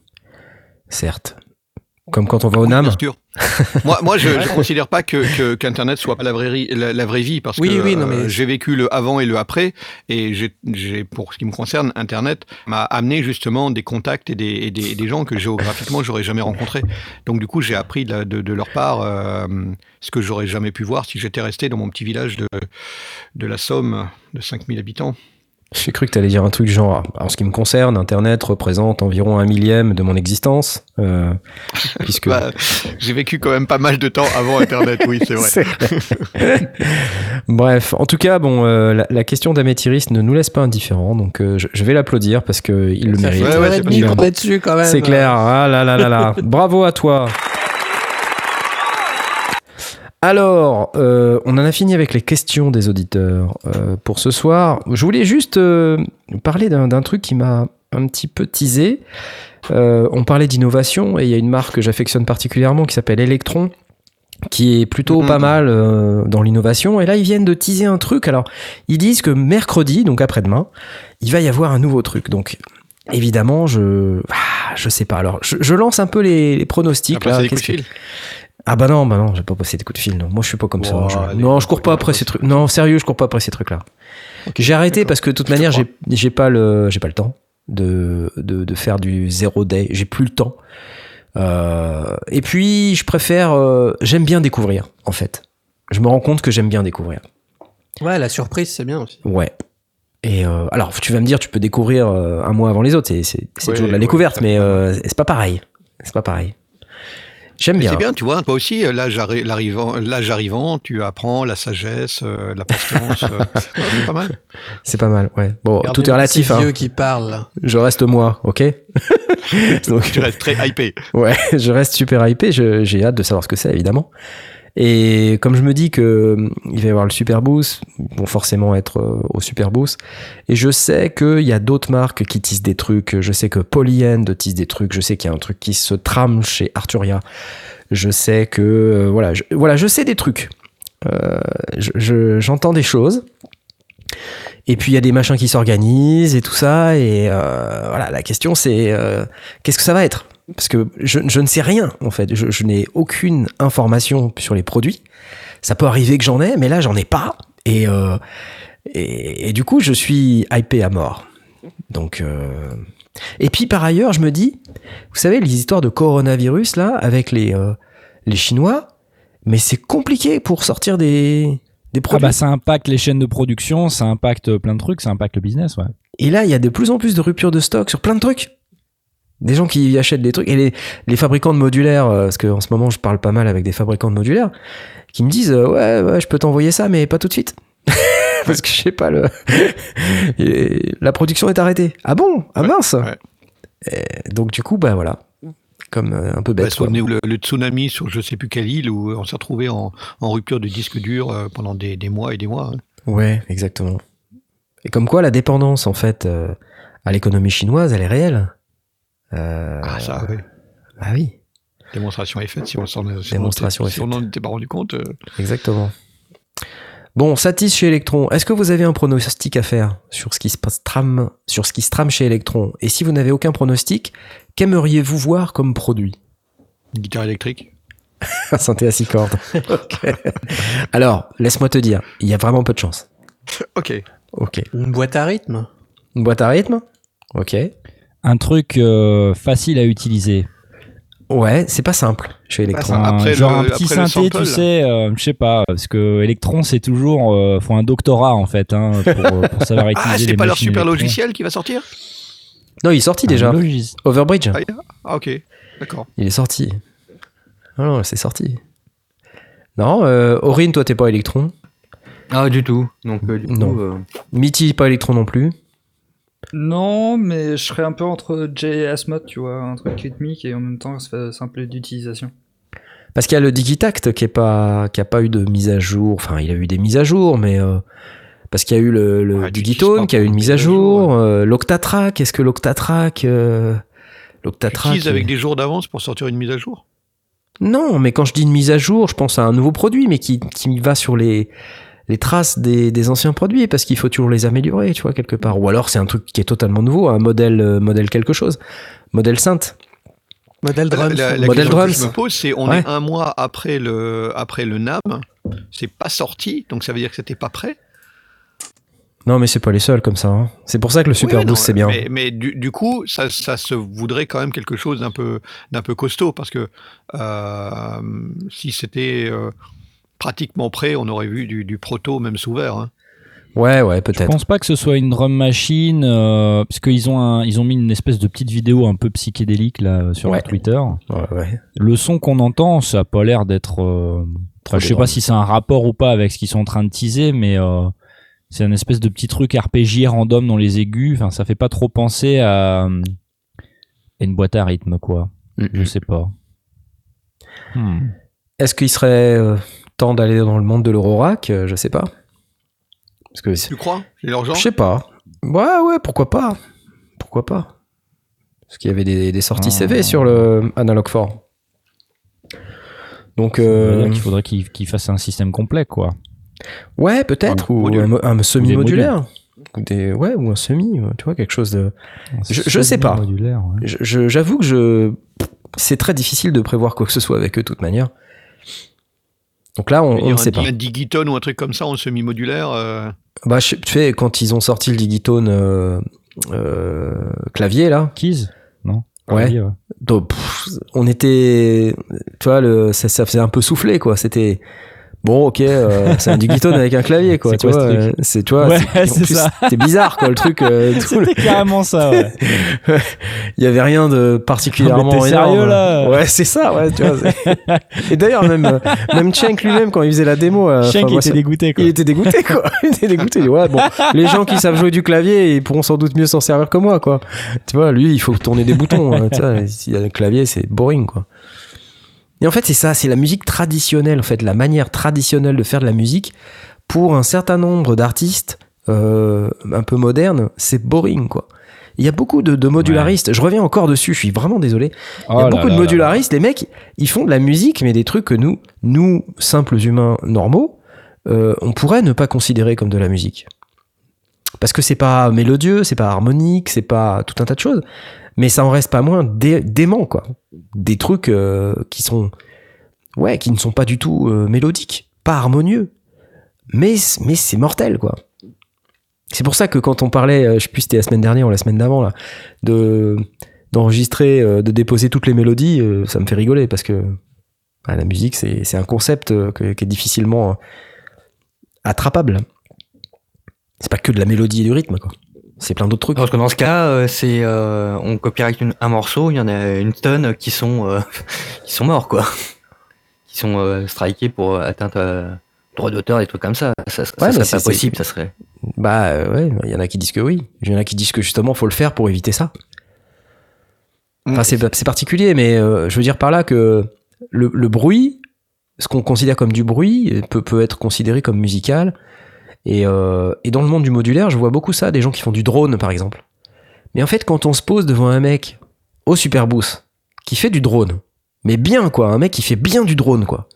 Certes. Comme quand on va au NAM. moi, moi, je ne considère pas que qu'Internet soit pas la vraie, la, la vraie vie parce Oui, que oui, non, mais- euh, j'ai vécu le avant et le après et j'ai, pour ce qui me concerne, Internet m'a amené justement des contacts et des, et des, gens que géographiquement j'aurais jamais rencontrés. Donc du coup, j'ai appris de, la- de, de leur part euh, ce que j'aurais jamais pu voir si j'étais resté dans mon petit village de, de la Somme de 5000 habitants. J'ai cru que tu allais dire un truc genre, en ce qui me concerne, Internet représente environ un millième de mon existence, euh, puisque... Bah, j'ai vécu quand même pas mal de temps avant Internet, oui, c'est vrai. Bref, en tout cas, bon, euh, la, la question d'Améthyris ne nous laisse pas indifférents, donc euh, je, je vais l'applaudir parce qu'il le mérite. Ouais, ouais. C'est clair, ah là là là là. Bravo à toi. Alors, euh, on en a fini avec les questions des auditeurs euh, pour ce soir. Je voulais juste euh, parler d'un truc qui m'a un petit peu teasé. On parlait d'innovation et il y a une marque que j'affectionne particulièrement qui s'appelle Electron qui est plutôt Mhm. pas mal dans l'innovation. Et là, ils viennent de teaser un truc. Alors, ils disent que mercredi, donc après-demain, il va y avoir un nouveau truc. Donc, évidemment, je, ah, je sais pas. Alors, je, je lance un peu les, les pronostics. Après, là. c'est des coups Qu'est-ce de que- fil. Ah bah non, bah non, je vais pas passer des coups de fil. Non. Moi, je suis pas comme ça. Oh, Je- allez, non, je cours pas après ces trucs. Non, sérieux, je cours pas après ces trucs-là. J'ai arrêté parce que de toute manière, j'ai j'ai pas le, j'ai pas le temps de, de, de faire du zéro day. J'ai plus le temps. Euh, et puis, je préfère. euh, j'aime bien découvrir, en fait. Je me rends compte que j'aime bien découvrir. Ouais, la surprise, c'est bien aussi. Ouais. Et euh, alors, tu vas me dire, tu peux découvrir un mois avant les autres. C'est c'est- c'est Ouais, toujours de la découverte, mais c'est pas pareil. C'est pas pareil. J'aime bien. C'est bien, tu vois, toi aussi, euh, l'âge arrivant, tu apprends la sagesse, euh, la patience. euh, c'est pas mal. C'est pas mal, ouais. Bon, Regardez tout est relatif. Ces Hein. vieux qui parlent. là. Je reste moi, ok? Donc, Tu restes très hypé. ouais, je reste super hypé. je- J'ai hâte de savoir ce que c'est, évidemment. Et comme je me dis que euh, il va y avoir le Super Boost, ils vont forcément être euh, au Super Boost. Et je sais qu'il y a d'autres marques qui tissent des trucs. Je sais que Polyend tisse des trucs. Je sais qu'il y a un truc qui se trame chez Arturia. Je sais que euh, voilà, je, voilà, je sais des trucs. Euh, je- je- J'entends des choses. Et puis il y a des machins qui s'organisent et tout ça. Et euh, voilà, la question c'est qu'est-ce que ça va être? Parce que je, je ne sais rien en fait. Je, je n'ai aucune information sur les produits. Ça peut arriver que j'en ai, mais là j'en ai pas. Et, euh, et, et du coup je suis hypé à mort. Donc euh, et puis par ailleurs je me dis, vous savez les histoires de coronavirus là avec les euh, les Chinois, mais c'est compliqué pour sortir des des Ah produits. bah ça impacte les chaînes de production, ça impacte plein de trucs, ça impacte le business, ouais. Et là, il y a de plus en plus de ruptures de stock sur plein de trucs. Des gens qui achètent des trucs. Et les, les fabricants de modulaires, euh, parce qu'en ce moment, je parle pas mal avec des fabricants de modulaires, qui me disent euh, Ouais, ouais, je peux t'envoyer ça, mais pas tout de suite. parce que je sais pas, le... La production est arrêtée. Ah bon? Ah Ouais, mince. Et donc, du coup, bah voilà. Comme euh, un peu Bah, bête. souvenez-vous le, le tsunami sur je sais plus quelle île où on s'est retrouvé en, en rupture de disque dur pendant des, des mois et des mois. hein. Ouais, exactement. Et comme quoi, la dépendance, en fait, euh, à l'économie chinoise, elle est réelle. Euh, Ah, ça, oui. Bah oui. Démonstration est faite. Si on s'en si on en- Démonstration est si on n'en était pas rendu compte. euh, Exactement. Bon, Satis chez Electron, est-ce que vous avez un pronostic à faire sur ce qui se passe trame, sur ce qui se trame chez Electron? Et si vous n'avez aucun pronostic, qu'aimeriez-vous voir comme produit? Une guitare électrique. Un synthé à six cordes. Ok. Alors, laisse-moi te dire, il y a vraiment peu de chance. Ok. Ok. Une boîte à rythme? Une boîte à rythme? Ok. Un truc euh, facile à utiliser. Ouais, c'est pas simple chez Electron. Un- Après genre le- un petit synthé, tu sais, euh, je sais pas, parce que Electron c'est toujours, euh, faut un doctorat en fait, hein, pour, euh, pour savoir utiliser Ah, c'est pas leur super Electron. logiciel qui va sortir? Non, il est sorti Un déjà. logis- Overbridge. Ah, Ah, ok. D'accord. Il est sorti. Ah non, c'est sorti. Non, euh, Aurine, toi, t'es pas Electron. Ah, du tout. Donc, euh, du Non. coup, euh, Mitty, pas Electron non plus. Non, mais je serais un peu entre J et Asmod, tu vois, un truc rythmique et en même temps simple d'utilisation. Parce qu'il y a le Digitact qui est pas, qui a pas eu de mise à jour. Enfin, il a eu des mises à jour, mais euh, parce qu'il y a eu le, le Ouais, Digitone qui a eu une mise à jour. euh, L'Octatrack, est-ce que l'Octatrack, euh, Tu l'Octatrack. utilises avec euh, des jours d'avance pour sortir une mise à jour? Non, mais quand je dis une mise à jour, je pense à un nouveau produit, mais qui, qui va sur les, les traces des, des anciens produits, parce qu'il faut toujours les améliorer, tu vois, quelque part. Ou alors c'est un truc qui est totalement nouveau, un modèle, euh, modèle quelque chose, modèle synth. Modèle La, drums. la- la Modèle question que drums. je me pose, c'est on Ouais. est un mois après le, après le NAM, c'est pas sorti, donc ça veut dire que c'était pas prêt. Non, mais c'est pas les seuls comme ça. hein. C'est pour ça que le Super Oui, Boost, c'est bien. Mais, mais du, du coup, ça, ça se voudrait quand même quelque chose d'un peu, d'un peu costaud, parce que euh, si c'était euh, pratiquement prêt, on aurait vu du, du proto même sous verre. hein. Ouais, ouais, Je peut-être. pense pas que ce soit une drum machine, euh, parce qu'ils ont un, ils ont mis une espèce de petite vidéo un peu psychédélique là sur Ouais. leur Twitter. Ouais, ouais. Le son qu'on entend, ça a pas l'air d'être. euh, enfin, je sais pas si c'est un rapport ou pas avec ce qu'ils sont en train de teaser, mais euh, c'est un espèce de petit truc RPG random dans les aigus. Enfin, ça fait pas trop penser à, à une boîte à rythme, quoi. Je sais pas. Hmm. Est-ce qu'il serait euh, temps d'aller dans le monde de l'Eurorack Euh, Je sais pas. Parce que Tu crois? C'est leur genre je sais pas. Ouais, ouais, pourquoi pas? Pourquoi pas? Parce qu'il y avait des, des sorties Ah. CV sur le Analog 4. Donc, Ça veut euh, faudrait qu'ils fassent un système complet, quoi. ouais, peut-être, Un ou un, semi-modulaire. Ou des, ouais, ou un semi, tu vois, quelque chose de. Je- je sais pas. Ouais. J'avoue que je. C'est très difficile de prévoir quoi que ce soit avec eux, de toute manière. Donc là, on on ne sait pas. un digitone ou un truc comme ça en semi-modulaire. euh, Bah, je- tu sais, quand ils ont sorti le Digitone euh, euh, clavier, là, Keys Non? Ouais. Donc, pff, on était. Tu vois, le, ça, ça faisait un peu souffler, quoi. C'était. Bon, ok, euh, c'est un Digitone avec un clavier, quoi. Tu vois, euh, c'est, Ouais, c'est, bizarre, quoi, le truc. euh, le- C'était carrément ça, ouais. Il y avait rien de particulièrement énorme. sérieux, là Ouais, c'est ça, ouais, tu vois. Et d'ailleurs, même, euh, même Cenk lui-même, quand il faisait la démo, euh, qui moi, était dégoûté, quoi. il était dégoûté, quoi. Il était dégoûté. Il ouais, bon, les gens qui savent jouer du clavier, ils pourront sans doute mieux s'en servir que moi, quoi. Tu vois, lui, il faut tourner des boutons. hein, tu vois, s'il y a le clavier, c'est boring, quoi. Et en fait, c'est ça, c'est la musique traditionnelle, en fait, la manière traditionnelle de faire de la musique pour un certain nombre d'artistes euh, un peu modernes, c'est boring, quoi. Il y a beaucoup de, de modularistes. Je reviens encore dessus. Je suis vraiment désolé. Il y Oh a là beaucoup là de là modularistes. Les mecs, ils font de la musique, mais des trucs que nous, nous simples humains normaux, euh, on pourrait ne pas considérer comme de la musique. Parce que c'est pas mélodieux, c'est pas harmonique, c'est pas tout un tas de choses. Mais ça en reste pas moins dé- dément, quoi. Des trucs euh, qui sont, ouais, qui ne sont pas du tout euh, mélodiques, pas harmonieux. Mais, mais c'est mortel, quoi. C'est pour ça que quand on parlait, euh, je sais plus si c'était la semaine dernière ou la semaine d'avant, là, de d'enregistrer, de déposer toutes les mélodies, ça me fait rigoler parce que ouais, la musique, c'est un concept qui est difficilement attrapable. C'est pas que de la mélodie et du rythme, quoi. C'est plein d'autres trucs. Parce que dans ce cas, euh, c'est euh, on copyright une- un morceau, il y en a une tonne qui sont euh, qui sont morts quoi, qui sont euh, strikés pour atteinte à droit d'auteur et trucs comme ça. Ça, ça Ouais, mais serait c'est- pas possible, ça serait. Bah euh, ouais, il y en a qui disent que oui. Il y en a qui disent que justement, faut le faire pour éviter ça. Enfin, c'est c'est particulier, mais euh, je veux dire par là que le, le bruit, ce qu'on considère comme du bruit, peut, peut être considéré comme musical. Et, euh, et dans le monde du modulaire, je vois beaucoup ça, des gens qui font du drone, par exemple. Mais en fait, quand on se pose devant un mec au Superboost qui fait du drone, mais bien quoi, un mec qui fait bien du drone quoi,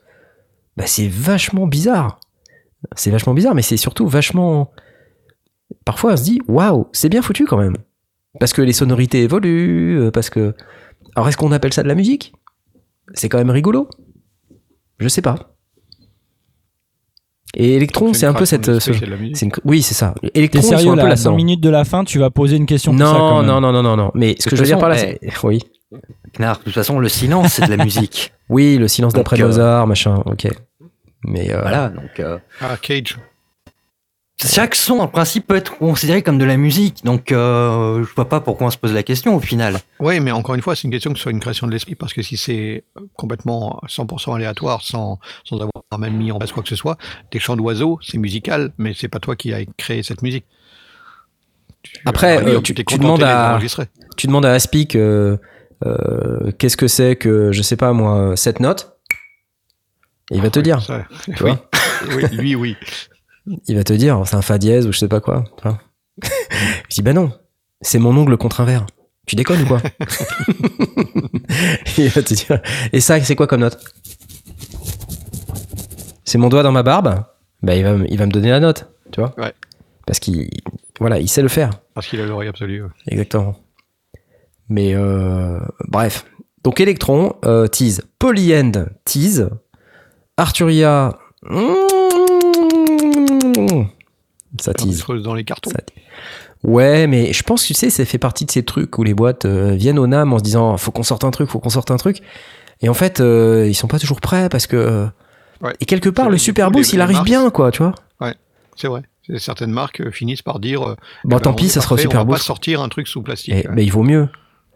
bah c'est vachement bizarre. C'est vachement bizarre, mais c'est surtout vachement. Parfois, on se dit, waouh, c'est bien foutu quand même. Parce que les sonorités évoluent, euh, parce que. Alors, est-ce qu'on appelle ça de la musique? C'est quand même rigolo. Je sais pas. Et Electron, c'est un peu cette. ce- une- Oui, c'est ça. Electron, ils sont sérieux un peu là, à là-dedans. 5 minutes de la fin, tu vas poser une question pour ça quand Non, même. non, non, non, non, non. Mais ce que je veux dire par là, c'est. Oui. Knarr, de toute façon, le silence, c'est de la musique. Oui, le silence d'après euh, Mozart, machin, ok. Mais. euh, Voilà, donc euh, Ah, Cage. Chaque son, en principe, peut être considéré comme de la musique. Donc, euh, je vois pas pourquoi on se pose la question au final. Oui, mais encore une fois, c'est une question que ce soit une création de l'esprit, parce que si c'est complètement 100% aléatoire, sans, sans avoir même mis en place quoi que ce soit, des chants d'oiseaux, c'est musical, mais c'est pas toi qui as créé cette musique. Après, euh, tu- tu demandes à- tu demandes à Aspic euh, euh, qu'est-ce que c'est que, je sais pas moi, cette note? Et il va te dire, ça, tu vois? oui, lui, oui. Il va te dire, c'est un fa dièse ou je sais pas quoi. vois. je dis, bah non, c'est mon ongle contre un verre. Tu déconnes ou quoi Il va te dire, et ça, c'est quoi comme note? C'est mon doigt dans ma barbe? Bah il va, me- il va me donner la note, tu vois Ouais. Parce qu'il voilà, il sait le faire. Parce qu'il a l'oreille absolue. Exactement. Mais euh, bref. Donc Electron, euh, tease. Polyend, tease. Arturia. mm, Ça On tease. dans les cartons. Ça- Ouais, mais je pense que tu sais, ça fait partie de ces trucs où les boîtes euh, viennent au NAM en se disant faut qu'on sorte un truc, faut qu'on sorte un truc. Et en fait, euh, ils sont pas toujours prêts parce que. euh, Ouais. Et quelque part, le Super Boost, il arrive marques- bien, quoi, tu vois. C'est vrai. Certaines marques euh, finissent par dire Bon, eh ben, tant pis, ça sera au Super on va pas sortir un truc sous plastique. Et- ouais. mais il vaut mieux.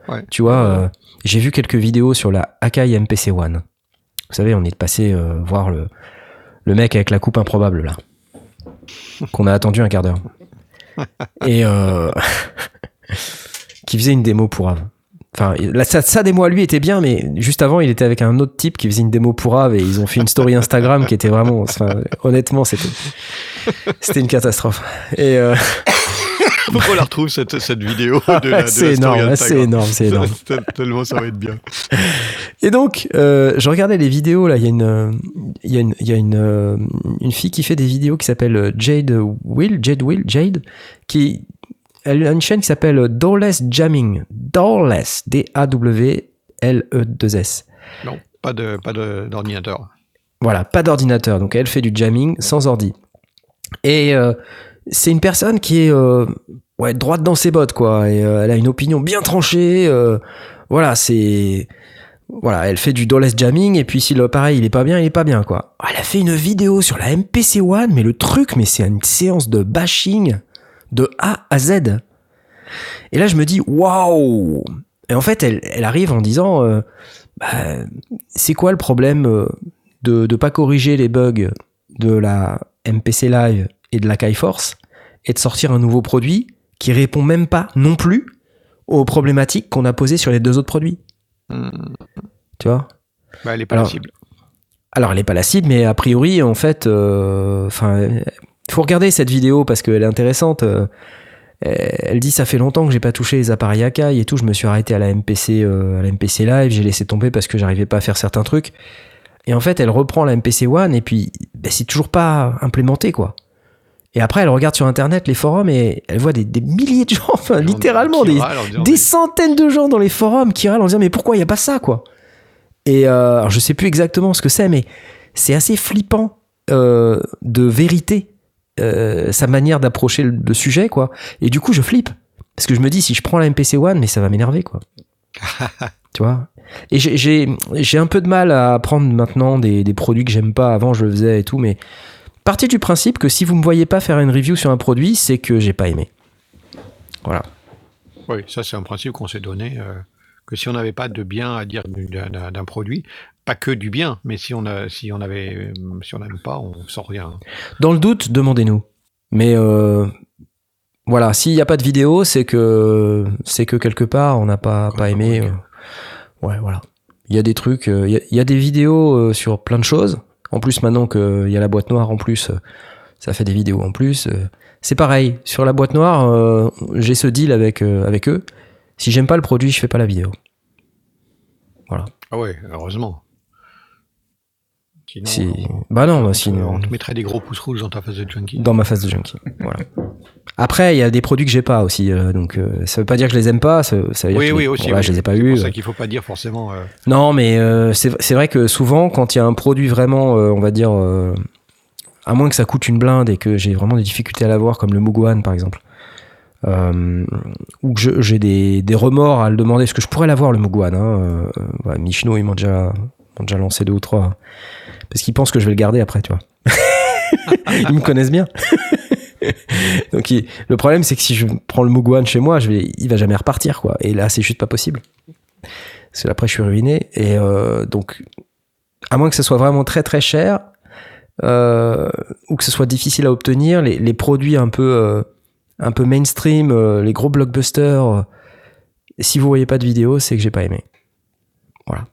Ouais. Tu vois, euh, j'ai vu quelques vidéos sur la Akai MPC One. Vous savez, on est passé voir le, le mec avec la coupe improbable, là. Qu'on a attendu un quart d'heure. Et euh, qui faisait une démo pour Ave. Enfin, la, sa, sa démo à lui était bien, mais juste avant, il était avec un autre type qui faisait une démo pour Ave et ils ont fait une story Instagram qui était vraiment. Enfin, honnêtement, c'était. C'était une catastrophe. Et euh, Faut qu'on la retrouve cette, cette vidéo de la, de c'est énorme, c'est énorme, c'est énorme. Tellement ça va être bien. Et donc, euh, je regardais les vidéos, là, il y a une, il y a une, il y a une, euh, une fille qui fait des vidéos qui s'appelle euh, Jade Will, Jade Will, Jade, qui, elle a une chaîne qui s'appelle Doorless Jamming. Doorless, D-A-W-L-E-2-S. Non, pas de pas de- d'ordinateur. Voilà, pas d'ordinateur. Donc elle fait du jamming sans ordi. Et euh, c'est une personne qui est euh, droite dans ses bottes, quoi. Euh, elle a une opinion bien tranchée. euh, voilà, c'est. Voilà, elle fait du doorless jamming. Et puis si l'appareil il est pas bien, il est pas bien, quoi. Elle a fait une vidéo sur la MPC One, mais le truc, mais c'est une séance de bashing de A à Z. Et là, je me dis, waouh! Et en fait, elle, arrive en disant, bah, c'est quoi le problème de ne pas corriger les bugs de la MPC Live? Et de la KaiForce et de sortir un nouveau produit qui répond même pas non plus aux problématiques qu'on a posées sur les deux autres produits. Hmm. Tu vois? Bah, elle est pas Alors, la cible. Alors, elle est pas la cible, mais a priori, en fait, euh, il faut regarder cette vidéo parce qu'elle est intéressante. euh, elle dit ça fait longtemps que j'ai pas touché les appareils Akai et tout. Je me suis arrêté à la MPC, euh, à la MPC Live. J'ai laissé tomber parce que j'arrivais pas à faire certains trucs. Et en fait, elle reprend la MPC One et puis ben, c'est toujours pas implémenté quoi. Et après, elle regarde sur internet les forums et elle voit des, des milliers de gens, enfin, littéralement des, centaines de gens dans les forums qui râlent en disant mais pourquoi il n'y a pas ça quoi? Et euh, alors je sais plus exactement ce que c'est, mais c'est assez flippant euh, de vérité euh, sa manière d'approcher le, le sujet quoi. Et du coup je flippe parce que je me dis si je prends la MPC One, mais ça va m'énerver quoi. tu vois? Et j'ai un peu de mal à prendre maintenant des, des produits que j'aime pas. Avant je le faisais et tout, mais partez du principe que si vous me voyez pas faire une review sur un produit, c'est que j'ai pas aimé. Voilà. Oui, ça c'est un principe qu'on s'est donné, euh, que si on n'avait pas de bien à dire d'un- produit, pas que du bien, mais si on a, si on avait, euh, si on n'aime pas, on sent rien. Dans le doute, demandez-nous. Mais euh, voilà, s'il n'y a pas de vidéo, c'est que c'est que quelque part on n'a pas, pas aimé. euh, ouais, voilà. Il y a des trucs, il y, a- il y a des vidéos sur plein de choses. En plus, maintenant qu'il y a la boîte noire, en plus, euh, ça fait des vidéos en plus. euh. C'est pareil. Sur la boîte noire, euh, j'ai ce deal avec euh, avec eux. Si j'aime pas le produit, je fais pas la vidéo. Ah ouais, heureusement. Sinon, Si... on, Bah non, bah on- sinon. on te mettrait des gros pouces rouges dans ta phase de junkie. dans ma phase de junkie. Voilà. Après, il y a des produits que j'ai pas aussi, euh, donc euh, ça veut pas dire que je les aime pas. Ça, ça veut dire Oui, que aussi. oui. je les ai pas C'est eus. pour ça qu'il faut pas dire forcément. euh, Non, mais euh, c'est c'est vrai que souvent, quand il y a un produit vraiment, on va dire, à moins que ça coûte une blinde et que j'ai vraiment des difficultés à l'avoir, comme le Muguan par exemple, ou que j'ai des, des remords à le demander, parce que je pourrais l'avoir le Muguan. Hein, Michino, ils m'ont déjà, m'ont déjà lancé deux ou trois, parce qu'ils pensent que je vais le garder après, tu vois. ils me connaissent bien. Donc le problème, c'est que si je prends le Muguan chez moi, je vais, il va jamais repartir, quoi. Et là, c'est juste pas possible. Parce que après, je suis ruiné. Et euh, donc, à moins que ce soit vraiment très très cher, euh, ou que ce soit difficile à obtenir, les, produits un peu, euh, un peu mainstream, les gros blockbusters, si vous voyez pas de vidéo, c'est que j'ai pas aimé. Voilà.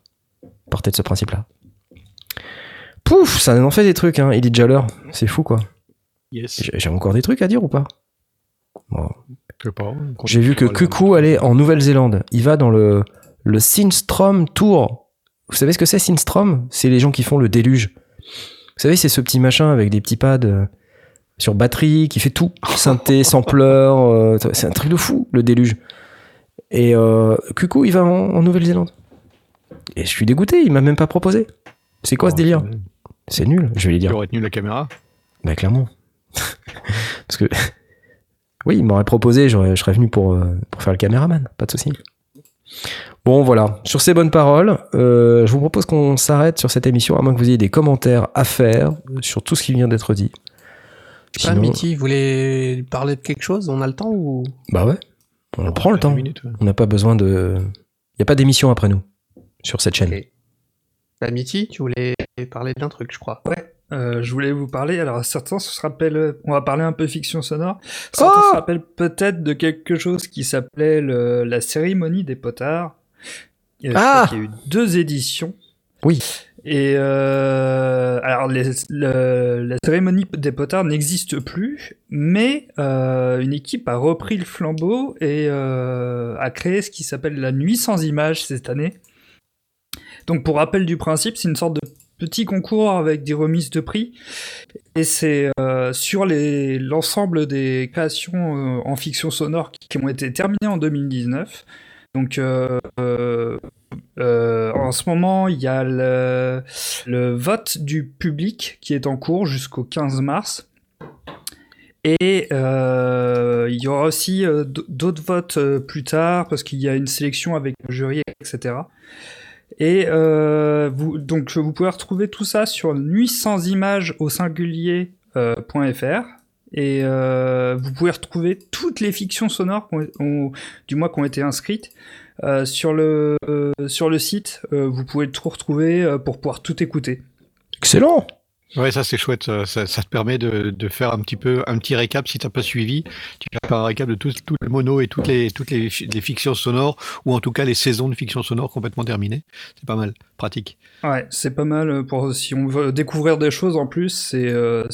Partez de ce principe-là. Pouf, ça en fait des trucs, hein. Il est déjà l'heure. C'est fou, quoi. Yes. J'ai encore des trucs à dire ou pas? Bon. J'ai vu que Kuku allait en Nouvelle-Zélande. Il va dans le, le Sinstrom Tour. Vous savez ce que c'est Sinstrom? C'est les gens qui font le déluge. Vous savez, c'est ce petit machin avec des petits pads euh, sur batterie qui fait tout. Synthé, sampleur. euh, c'est un truc de fou, le déluge. Et euh, Kuku, il va en, en Nouvelle-Zélande. Et je suis dégoûté, il m'a même pas proposé. C'est quoi ce délire? C'est nul, je vais lui Tu dire. aurais tenu la caméra Bah clairement. Parce que oui, il m'aurait proposé, j'aurais- je serais venu pour, euh, pour faire le caméraman, pas de souci. Bon voilà, sur ces bonnes paroles, euh, je vous propose qu'on s'arrête sur cette émission, à moins que vous ayez des commentaires à faire sur tout ce qui vient d'être dit. Je sais pas, Mitty, vous voulez parler de quelque chose? On a le temps ou? Bah ouais, on prend le temps. minutes, ouais. On n'a pas besoin de... Il n'y a pas d'émission après nous, sur cette chaîne. Ok. Bah, Mitty, tu voulais parler d'un truc, je crois. Ouais, euh, je voulais vous parler. Alors, certains se rappellent, on va parler un peu fiction sonore. Certains Oh se rappellent peut-être de quelque chose qui s'appelait le- la cérémonie des potards. Je Ah qu'il y a eu deux éditions. Oui. Et euh, alors, les- le- la cérémonie des potards n'existe plus, mais euh, une équipe a repris le flambeau et euh, a créé ce qui s'appelle la nuit sans images cette année. Donc, pour rappel du principe, c'est une sorte de petit concours avec des remises de prix. Et c'est euh, sur l'ensemble des créations euh, en fiction sonore qui, ont été terminées en 2019. Donc, euh, en ce moment, il y a le, le vote du public qui est en cours jusqu'au 15 mars. Et il y aura aussi d'autres votes plus tard parce qu'il y a une sélection avec le jury, etc. Et euh, vous, donc vous pouvez retrouver tout ça sur nuit sans images au singulier euh, et euh, vous pouvez retrouver toutes les fictions sonores du mois qui ont été inscrites euh, sur le euh, sur le site. Euh, vous pouvez tout retrouver pour pouvoir tout écouter. Excellent Ouais, ça c'est chouette. Ça, ça, te permet de, de, faire un petit peu un petit récap si t'as pas suivi. Tu faire un récap de tous les monos et toutes les toutes les, les, fictions sonores ou en tout cas les saisons de fiction sonore complètement terminées. C'est pas mal, pratique. Ouais, c'est pas mal pour si on veut découvrir des choses en plus. C'est euh,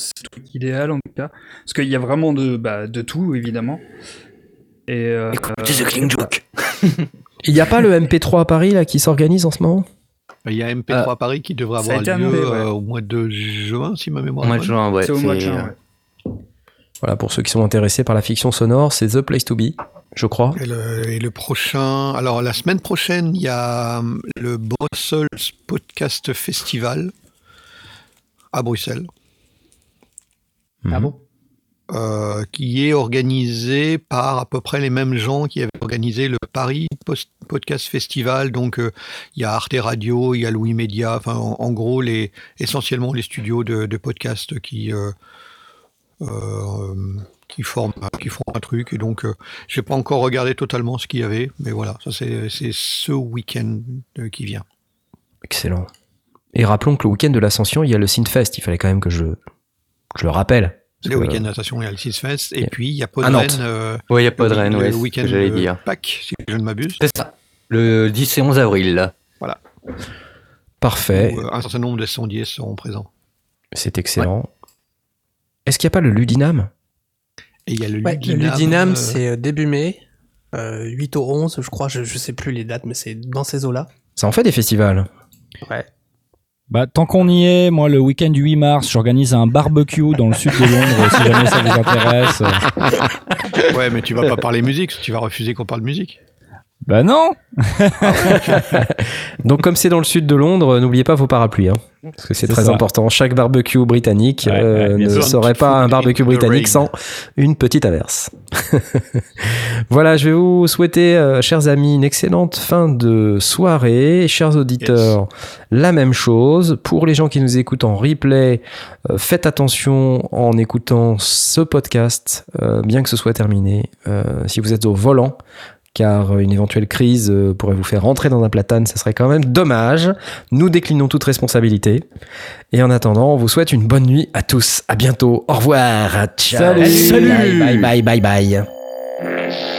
idéal en tout cas parce qu'il y a vraiment de bah, de tout évidemment. Et euh, Écoutez The Cling Joke. Il n'y a pas le MP3 à Paris là qui s'organise en ce moment? Il y a MP3 à Paris qui devrait avoir lieu ouais. euh, au mois de juin, si ma mémoire Au est mois de bonne. juin, ouais. c'est au mois de juin. ouais. Voilà, pour ceux qui sont intéressés par la fiction sonore, c'est The Place to Be, je crois. Et le, et le prochain, alors la semaine prochaine, il y a hum, le Brussels Podcast Festival à Bruxelles, Ah bon? Euh, qui est organisé par à peu près les mêmes gens qui avaient organisé le Paris Podcast Festival. Donc euh, il y a Arte Radio, il y a Louis Média, enfin en, gros essentiellement les studios de, de podcast qui euh, qui forment qui font un truc et donc euh, j'ai pas encore regardé totalement ce qu'il y avait mais voilà ça c'est ce week-end qui vient Excellent. Et rappelons que le week-end de l'Ascension, il y a le Synfest. Il fallait quand même que je, que je le rappelle. Le week-end de natation il y a le Six Fest et puis il y a Podren Nantes. euh, Ouais, il n'y a pas de le- Rennes, ouais, week-end de dire. Pâques si je ne m'abuse C'est ça. Le 10 et 11 avril, là. Parfait. où, euh, un certain nombre de sondiers seront présents C'est excellent. Est-ce qu'il n'y a pas le Ludinam? Et il y a le Ouais, Ludinam, le Ludinam, euh, c'est début mai, euh, 8 au 11, je crois, je, je sais plus les dates, mais c'est dans ces eaux-là. Ça en fait des festivals. Bah, tant qu'on y est, moi, le week-end du 8 mars, j'organise un barbecue dans le sud de Londres, si jamais ça vous intéresse. ouais mais tu vas pas parler musique tu vas refuser qu'on parle musique Bah non Donc, comme c'est dans le sud de Londres, n'oubliez pas vos parapluies. hein, parce que c'est très ça. important. Chaque barbecue britannique Ouais, euh, ouais, ne sûr. serait pas un barbecue britannique sans une petite averse. voilà, je vais vous souhaiter, euh, chers amis, une excellente fin de soirée. Chers auditeurs, la même chose. Pour les gens qui nous écoutent en replay, euh, faites attention en écoutant ce podcast, euh, bien que ce soit terminé. Euh, si vous êtes au volant, car une éventuelle crise euh, pourrait vous faire rentrer dans un platane, ce serait quand même dommage. Nous déclinons toute responsabilité. Et en attendant, on vous souhaite une bonne nuit à tous. À bientôt. Au revoir. Ciao. Salut. Bye bye bye bye bye.